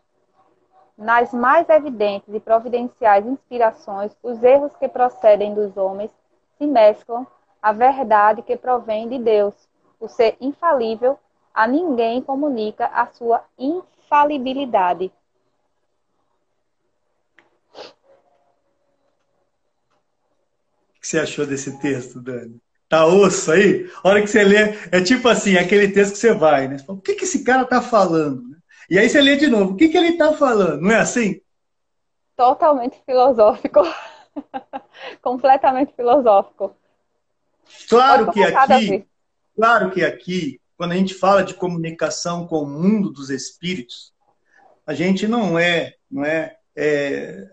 Nas mais evidentes e providenciais inspirações, os erros que procedem dos homens se mesclam a verdade que provém de Deus. O ser infalível a ninguém comunica a sua infalibilidade. Que você achou desse texto, Dani? Tá osso aí? A hora que você lê, é tipo assim, aquele texto que você vai, né? Você fala, o que, que esse cara tá falando? E aí você lê de novo, o que, que ele tá falando? Não é assim? Totalmente filosófico. Completamente filosófico. Claro que aqui, claro que aqui, quando a gente fala de comunicação com o mundo dos espíritos, a gente não é, não é, é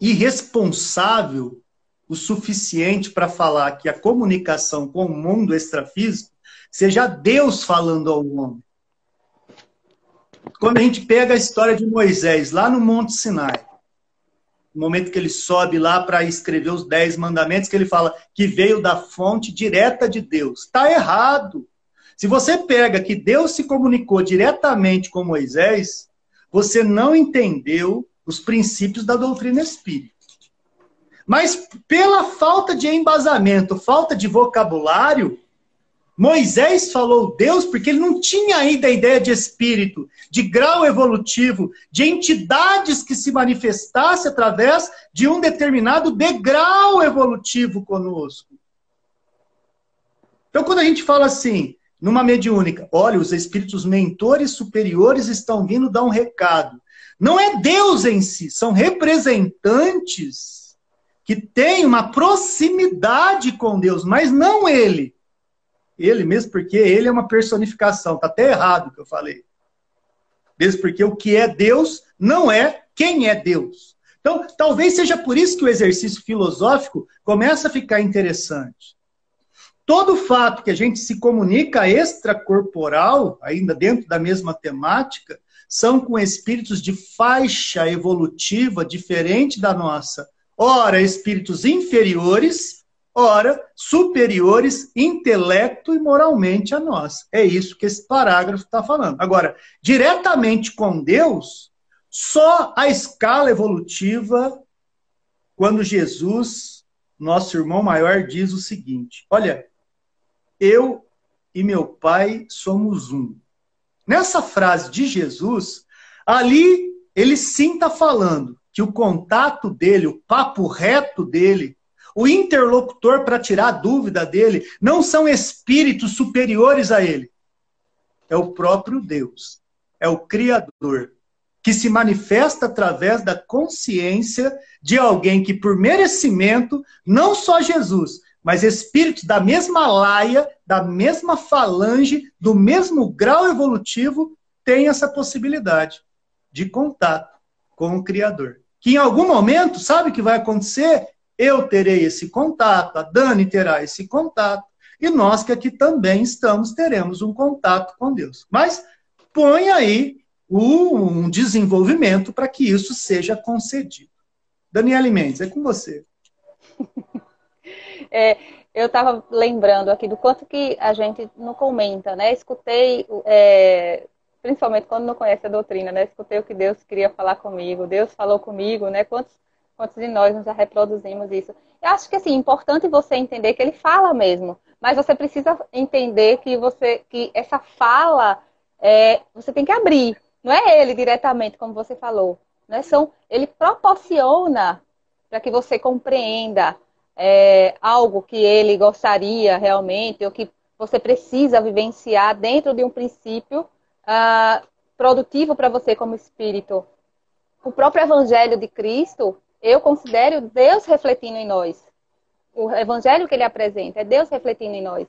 irresponsável o suficiente para falar que a comunicação com o mundo extrafísico seja Deus falando ao homem. Quando a gente pega a história de Moisés lá no Monte Sinai, no momento que ele sobe lá para escrever os dez mandamentos, que ele fala que veio da fonte direta de Deus. Está errado. Se você pega que Deus se comunicou diretamente com Moisés, você não entendeu os princípios da doutrina espírita. Mas pela falta de embasamento, falta de vocabulário, Moisés falou Deus porque ele não tinha ainda a ideia de espírito, de grau evolutivo, de entidades que se manifestasse através de um determinado degrau evolutivo conosco. Então, quando a gente fala assim, numa mediúnica, olha, os espíritos mentores superiores estão vindo dar um recado. Não é Deus em si, são representantes que têm uma proximidade com Deus, mas não ele. Ele mesmo porque ele é uma personificação. Está até errado o que eu falei. Mesmo porque o que é Deus não é quem é Deus. Então, talvez seja por isso que o exercício filosófico começa a ficar interessante. Todo fato que a gente se comunica extracorporal, ainda dentro da mesma temática, são com espíritos de faixa evolutiva diferente da nossa. Ora, espíritos inferiores ora superiores intelecto e moralmente a nós. É isso que esse parágrafo está falando. Agora, diretamente com Deus, só a escala evolutiva, quando Jesus, nosso irmão maior, diz o seguinte: Olha, eu e meu Pai somos um. Nessa frase de Jesus, ali ele sim está falando que o contato dele, o papo reto dele o interlocutor para tirar a dúvida dele não são espíritos superiores a ele. É o próprio Deus. É o Criador. Que se manifesta através da consciência de alguém que, por merecimento, não só Jesus, mas espíritos da mesma laia, da mesma falange, do mesmo grau evolutivo, têm essa possibilidade de contato com o Criador. Que em algum momento, sabe o que vai acontecer? Eu terei esse contato, a Dani terá esse contato, e nós que aqui também estamos teremos um contato com Deus. Mas põe aí um desenvolvimento para que isso seja concedido. Daniela Mendes, é com você. É, eu estava lembrando aqui do quanto que a gente não comenta, né? Escutei, é, principalmente quando não conhece a doutrina, né? Escutei o que Deus queria falar comigo, Deus falou comigo, né? Quantos, quantos de nós já reproduzimos isso? Eu acho que assim, é importante você entender que ele fala mesmo, mas você precisa entender que você que essa fala é, você tem que abrir, não é ele diretamente, como você falou, né? São, ele proporciona para que você compreenda é, algo que ele gostaria realmente, ou que você precisa vivenciar dentro de um princípio uh, produtivo para você como espírito. O próprio Evangelho de Cristo, eu considero Deus refletindo em nós. O Evangelho que ele apresenta é Deus refletindo em nós.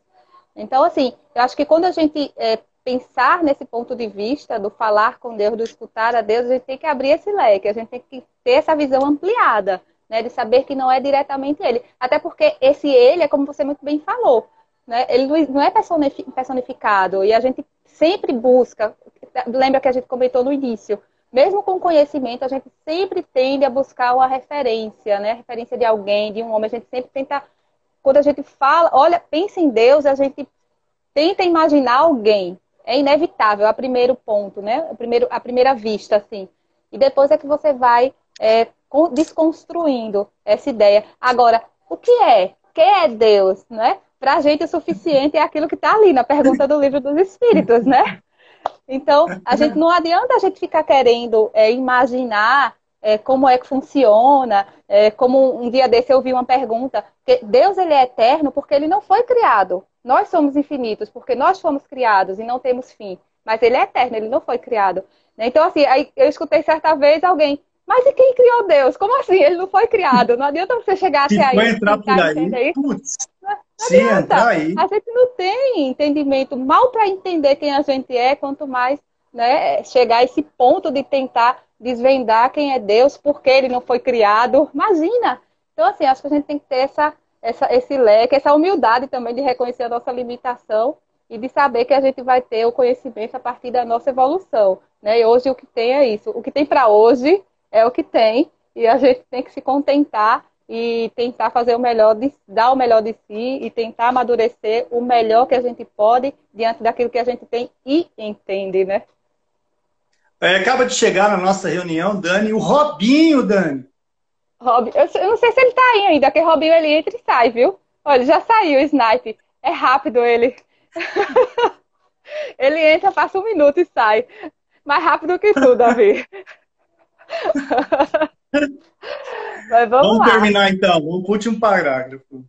Então, assim, eu acho que quando a gente é, pensar nesse ponto de vista do falar com Deus, do escutar a Deus, a gente tem que abrir esse leque, a gente tem que ter essa visão ampliada, né, de saber que não é diretamente ele. Até porque esse ele é como você muito bem falou, né, ele não é personificado e a gente sempre busca, lembra que a gente comentou no início, mesmo com conhecimento, a gente sempre tende a buscar uma referência, né? Referência de alguém, de um homem. A gente sempre tenta, quando a gente fala, olha, pensa em Deus, a gente tenta imaginar alguém. É inevitável, é o primeiro ponto, né? A, primeiro, a primeira vista, assim. E depois é que você vai é, desconstruindo essa ideia. Agora, o que é? Quem é Deus, né? Para a gente o suficiente é aquilo que está ali na pergunta do livro dos Espíritos, né? Então, a gente não adianta a gente ficar querendo é, imaginar é, como é que funciona, é, como um dia desse eu ouvi uma pergunta, que Deus ele é eterno porque ele não foi criado. Nós somos infinitos porque nós fomos criados e não temos fim. Mas ele é eterno, ele não foi criado. Então, assim, eu escutei certa vez alguém, mas e quem criou Deus? Como assim? Ele não foi criado. Não adianta você chegar até aí. Vai entrar por aí. Putz, não, se entrar aí. A gente não tem entendimento mal para entender quem a gente é, quanto mais né, chegar a esse ponto de tentar desvendar quem é Deus, porque ele não foi criado. Imagina! Então, assim, acho que a gente tem que ter essa, essa, esse leque, essa humildade também de reconhecer a nossa limitação e de saber que a gente vai ter o conhecimento a partir da nossa evolução. Né? E hoje o que tem é isso. O que tem para hoje é o que tem e a gente tem que se contentar e tentar fazer o melhor, de, dar o melhor de si e tentar amadurecer o melhor que a gente pode diante daquilo que a gente tem e entende, né? É, acaba de chegar na nossa reunião, Dani, o Robinho, Dani. Robin, eu, eu, não sei se ele tá aí ainda, porque Robinho ele entra e sai, viu? Olha, já saiu o snipe. É rápido ele. ele entra, passa um minuto e sai. Mais rápido que tu, Davi. Mas vamos, vamos terminar então, o último parágrafo.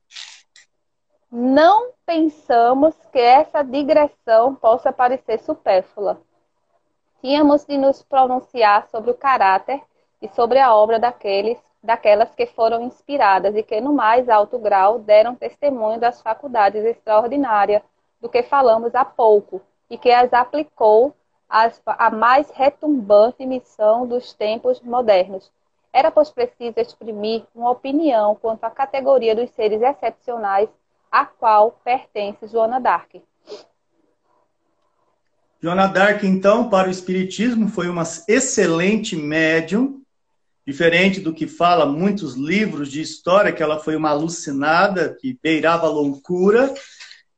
Não pensamos que essa digressão possa parecer supérflua. Tínhamos de nos pronunciar sobre o caráter e sobre a obra daqueles, daquelas que foram inspiradas e que, no mais alto grau, deram testemunho das faculdades extraordinárias do que falamos há pouco e que as aplicou a mais retumbante missão dos tempos modernos. Era, pois, preciso exprimir uma opinião quanto à categoria dos seres excepcionais a qual pertence Joana Dark. Joana Dark, então, para o Espiritismo, foi uma excelente médium, diferente do que fala muitos livros de história, que ela foi uma alucinada, que beirava loucura,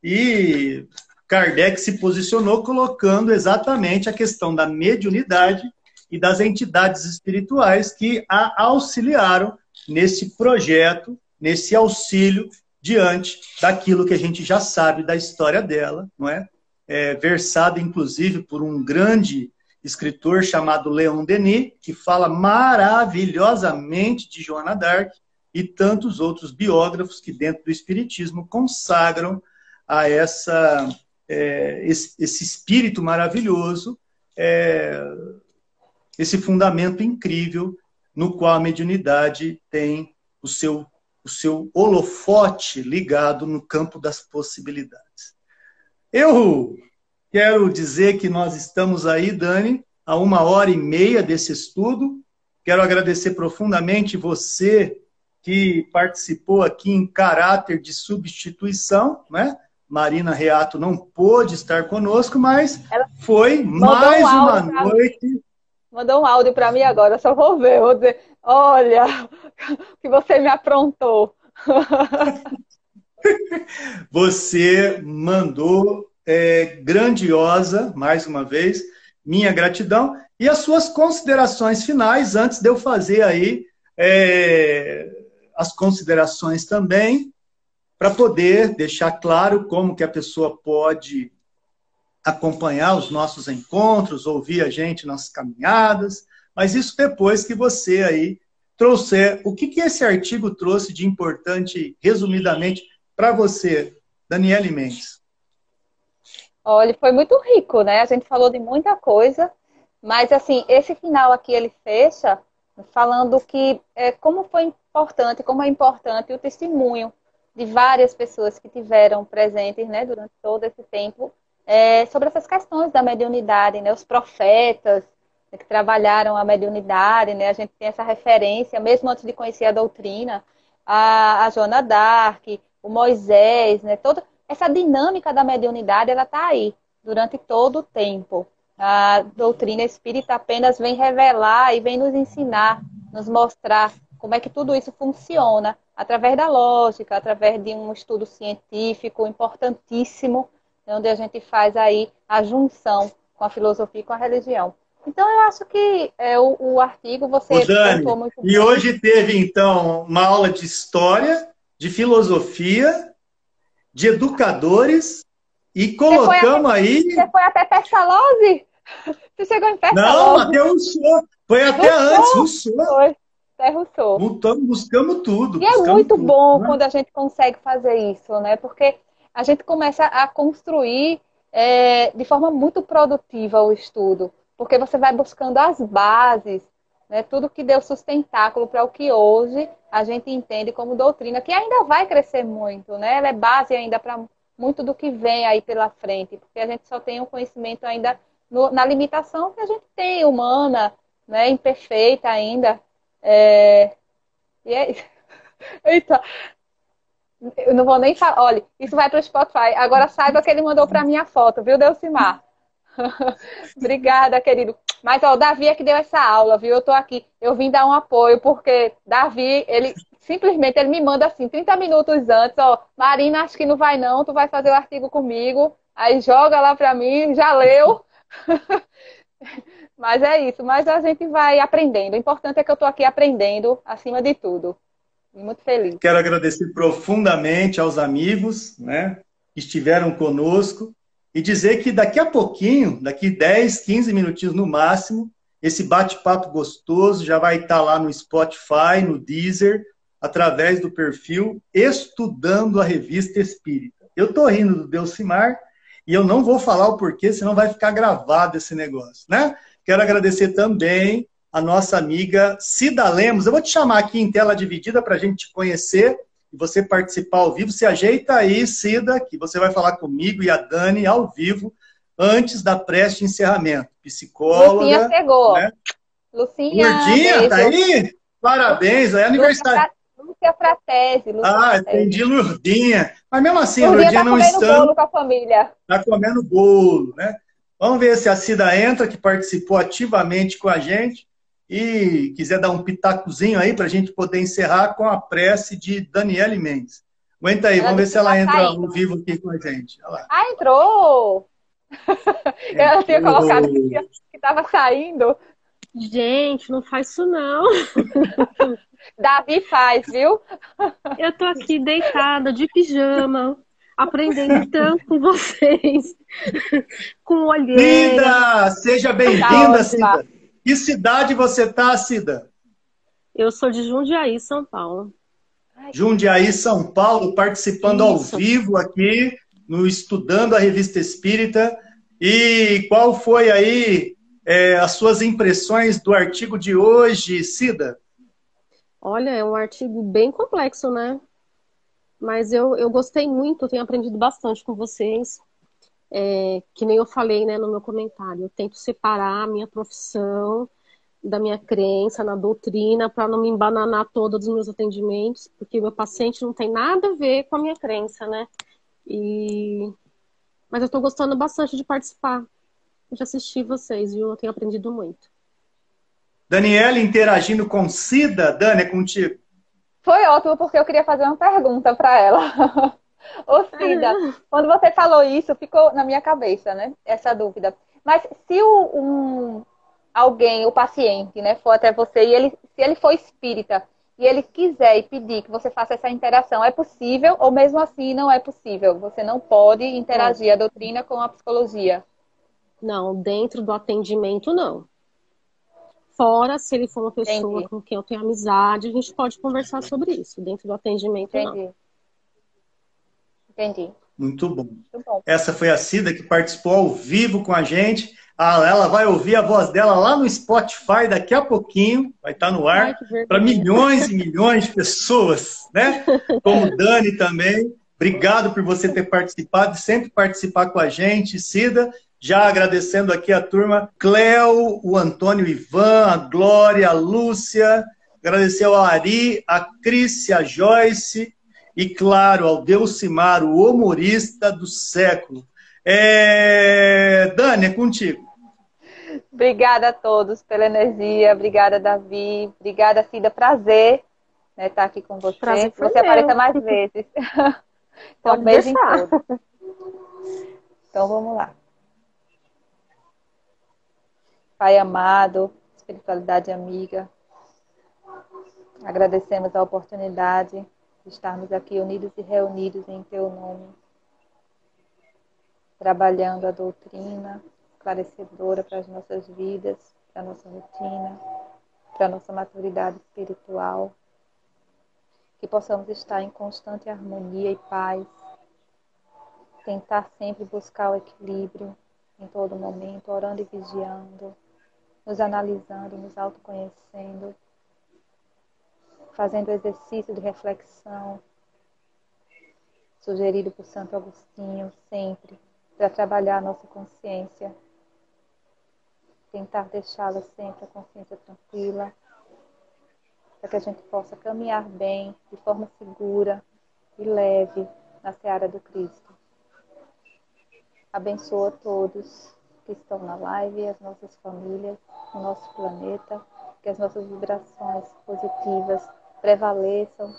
e Kardec se posicionou colocando exatamente a questão da mediunidade e das entidades espirituais que a auxiliaram nesse projeto, nesse auxílio diante daquilo que a gente já sabe da história dela, não é? é versado inclusive por um grande escritor chamado Leon Denis, que fala maravilhosamente de Joana d'Arc e tantos outros biógrafos que dentro do espiritismo consagram a essa é, esse, esse, espírito maravilhoso, é, esse fundamento incrível no qual a mediunidade tem o seu, o seu holofote ligado no campo das possibilidades. Eu quero dizer que nós estamos aí, Dani, a uma hora e meia desse estudo. Quero agradecer profundamente você que participou aqui em caráter de substituição, né? Marina Reato não pôde estar conosco, mas Ela foi mais um uma noite. Mandou um áudio para mim agora, só vou ver. Vou dizer, olha, que você me aprontou. você mandou é, grandiosa, mais uma vez, minha gratidão e as suas considerações finais, antes de eu fazer aí é, as considerações também, para poder deixar claro como que a pessoa pode acompanhar os nossos encontros, ouvir a gente nas caminhadas, mas isso depois que você aí trouxer o que, que esse artigo trouxe de importante, resumidamente, para você, Daniele Mendes. Olha, foi muito rico, né? A gente falou de muita coisa, mas assim, esse final aqui ele fecha falando que é, como foi importante, como é importante o testemunho de várias pessoas que tiveram presentes, né, durante todo esse tempo, é, sobre essas questões da mediunidade, né, os profetas né, que trabalharam a mediunidade, né, a gente tem essa referência, mesmo antes de conhecer a doutrina, a, a Joana Dark, o Moisés, né, toda essa dinâmica da mediunidade, ela está aí durante todo o tempo. A doutrina espírita apenas vem revelar e vem nos ensinar, nos mostrar como é que tudo isso funciona através da lógica, através de um estudo científico importantíssimo, onde a gente faz aí a junção com a filosofia e com a religião. Então eu acho que é, o, o artigo você Ô, Dani, muito E hoje teve então uma aula de história, de filosofia, de educadores e colocamos até, aí. Você foi até Pestalozzi? Você chegou em Pestalozzi? Não, até Rousseau. Foi até Rousseau. antes, Rousseau. Foi. Até Rousseau. Buscamos, buscamos tudo. E buscamos é muito tudo, bom né? quando a gente consegue fazer isso, né? Porque a gente começa a construir é, de forma muito produtiva o estudo. Porque você vai buscando as bases, né? tudo que deu sustentáculo para o que hoje a gente entende como doutrina, que ainda vai crescer muito, né? Ela é base ainda para muito do que vem aí pela frente, porque a gente só tem o um conhecimento ainda no, na limitação que a gente tem, humana, né, imperfeita ainda. É... E é isso. Eita, eu não vou nem falar. Olha, isso vai para o Spotify. Agora saiba que ele mandou para minha foto, viu, Delcimar? Obrigada, querido. Mas ó, o Davi é que deu essa aula, viu? Eu tô aqui. Eu vim dar um apoio, porque Davi, ele simplesmente ele me manda assim, 30 minutos antes, ó, Marina, acho que não vai não, tu vai fazer o artigo comigo. Aí joga lá para mim, já leu. Mas é isso, mas a gente vai aprendendo. O importante é que eu estou aqui aprendendo acima de tudo. Muito feliz. Quero agradecer profundamente aos amigos né, que estiveram conosco e dizer que daqui a pouquinho, daqui 10, 15 minutinhos no máximo, esse bate-papo gostoso já vai estar lá no Spotify, no Deezer, através do perfil Estudando a Revista Espírita. Eu estou rindo do Delcimar e eu não vou falar o porquê, senão vai ficar gravado esse negócio, né? Quero agradecer também a nossa amiga Cida Lemos. Eu vou te chamar aqui em tela dividida para a gente te conhecer e você participar ao vivo. Se ajeita aí, Cida, que você vai falar comigo e a Dani ao vivo antes da prece de encerramento. Psicóloga. Lucinha chegou. Né? Lucinha. Lurdinha, tá aí? Parabéns, é aniversário. Lúcia Fratese. Lúcia ah, entendi, Lurdinha. Mas mesmo assim, Lurdinha, Lurdinha tá não está. comendo bolo com a família. Está comendo bolo, né? Vamos ver se a Cida entra, que participou ativamente com a gente, e quiser dar um pitacozinho aí para a gente poder encerrar com a prece de Daniele Mendes. Aguenta aí, ela vamos ver se ela entra ao vivo aqui com a gente. Ah, entrou! entrou. ela tinha colocado que estava saindo. Gente, não faz isso não. Davi faz, viu? Eu tô aqui deitada, de pijama, aprendendo tanto com vocês. com olheira. Cida, seja bem-vinda, tá Cida. Que cidade você tá, Cida? Eu sou de Jundiaí, São Paulo. Jundiaí, São Paulo, participando Isso. ao vivo aqui no Estudando a Revista Espírita. E qual foi aí é, as suas impressões do artigo de hoje, Cida? Olha, é um artigo bem complexo, né? Mas eu, eu gostei muito, tenho aprendido bastante com vocês. É, que nem eu falei né, no meu comentário, eu tento separar a minha profissão da minha crença na doutrina para não me embananar todos os meus atendimentos, porque meu paciente não tem nada a ver com a minha crença, né? E... Mas eu estou gostando bastante de participar, de assistir vocês, viu? Eu tenho aprendido muito. Daniela interagindo com Cida. Dani, é contigo. Foi ótimo, porque eu queria fazer uma pergunta para ela. Ô, Cida, quando você falou isso, ficou na minha cabeça, né? Essa dúvida. Mas se o, um, alguém, o paciente, né, for até você e ele, se ele for espírita e ele quiser e pedir que você faça essa interação, é possível ou mesmo assim não é possível? Você não pode interagir a doutrina com a psicologia? Não, dentro do atendimento não. Fora, se ele for uma pessoa Entendi. com quem eu tenho amizade, a gente pode conversar sobre isso. Dentro do atendimento, Entendi. não. Entendi. Muito bom. Muito bom. Essa foi a Cida que participou ao vivo com a gente. Ah, ela vai ouvir a voz dela lá no Spotify daqui a pouquinho, vai estar no ar para milhões e milhões de pessoas, né? Como Dani também. Obrigado por você ter participado e sempre participar com a gente, Cida. Já agradecendo aqui a turma, Cleo, o Antônio Ivan, a Glória, a Lúcia, agradecer ao Ari, a Cris, a Joyce e, claro, ao Delcimar, o humorista do século. É... Dani, é contigo. Obrigada a todos pela energia, obrigada, Davi, obrigada, Cida, prazer né, estar aqui com você. Prazer você meu. apareça mais vezes. então, um beijo deixar. em todos. Então, vamos lá. Pai amado, espiritualidade amiga, agradecemos a oportunidade de estarmos aqui unidos e reunidos em Teu nome, trabalhando a doutrina esclarecedora para as nossas vidas, para a nossa rotina, para a nossa maturidade espiritual, que possamos estar em constante harmonia e paz, tentar sempre buscar o equilíbrio em todo momento, orando e vigiando, nos analisando, nos autoconhecendo, fazendo exercício de reflexão, sugerido por Santo Agostinho sempre, para trabalhar a nossa consciência, tentar deixá-la sempre a consciência tranquila, para que a gente possa caminhar bem, de forma segura e leve na seara do Cristo. Abençoa todos que estão na live, as nossas famílias, o nosso planeta, que as nossas vibrações positivas prevaleçam,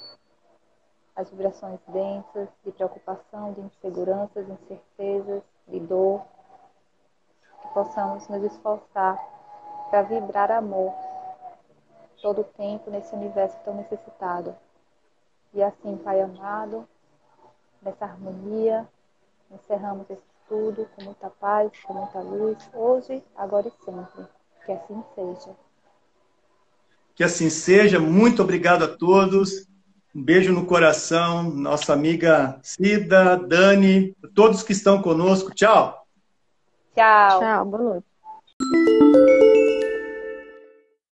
as vibrações densas de preocupação, de inseguranças, incertezas, de dor, que possamos nos esforçar para vibrar amor todo o tempo nesse universo tão necessitado. E assim, Pai amado, nessa harmonia, encerramos esse tudo, com muita paz, com muita luz, hoje, agora e sempre. Que assim seja. Que assim seja. Muito obrigado a todos. Um beijo no coração, nossa amiga Cida, Dani, todos que estão conosco. Tchau. Tchau. Tchau, boa noite.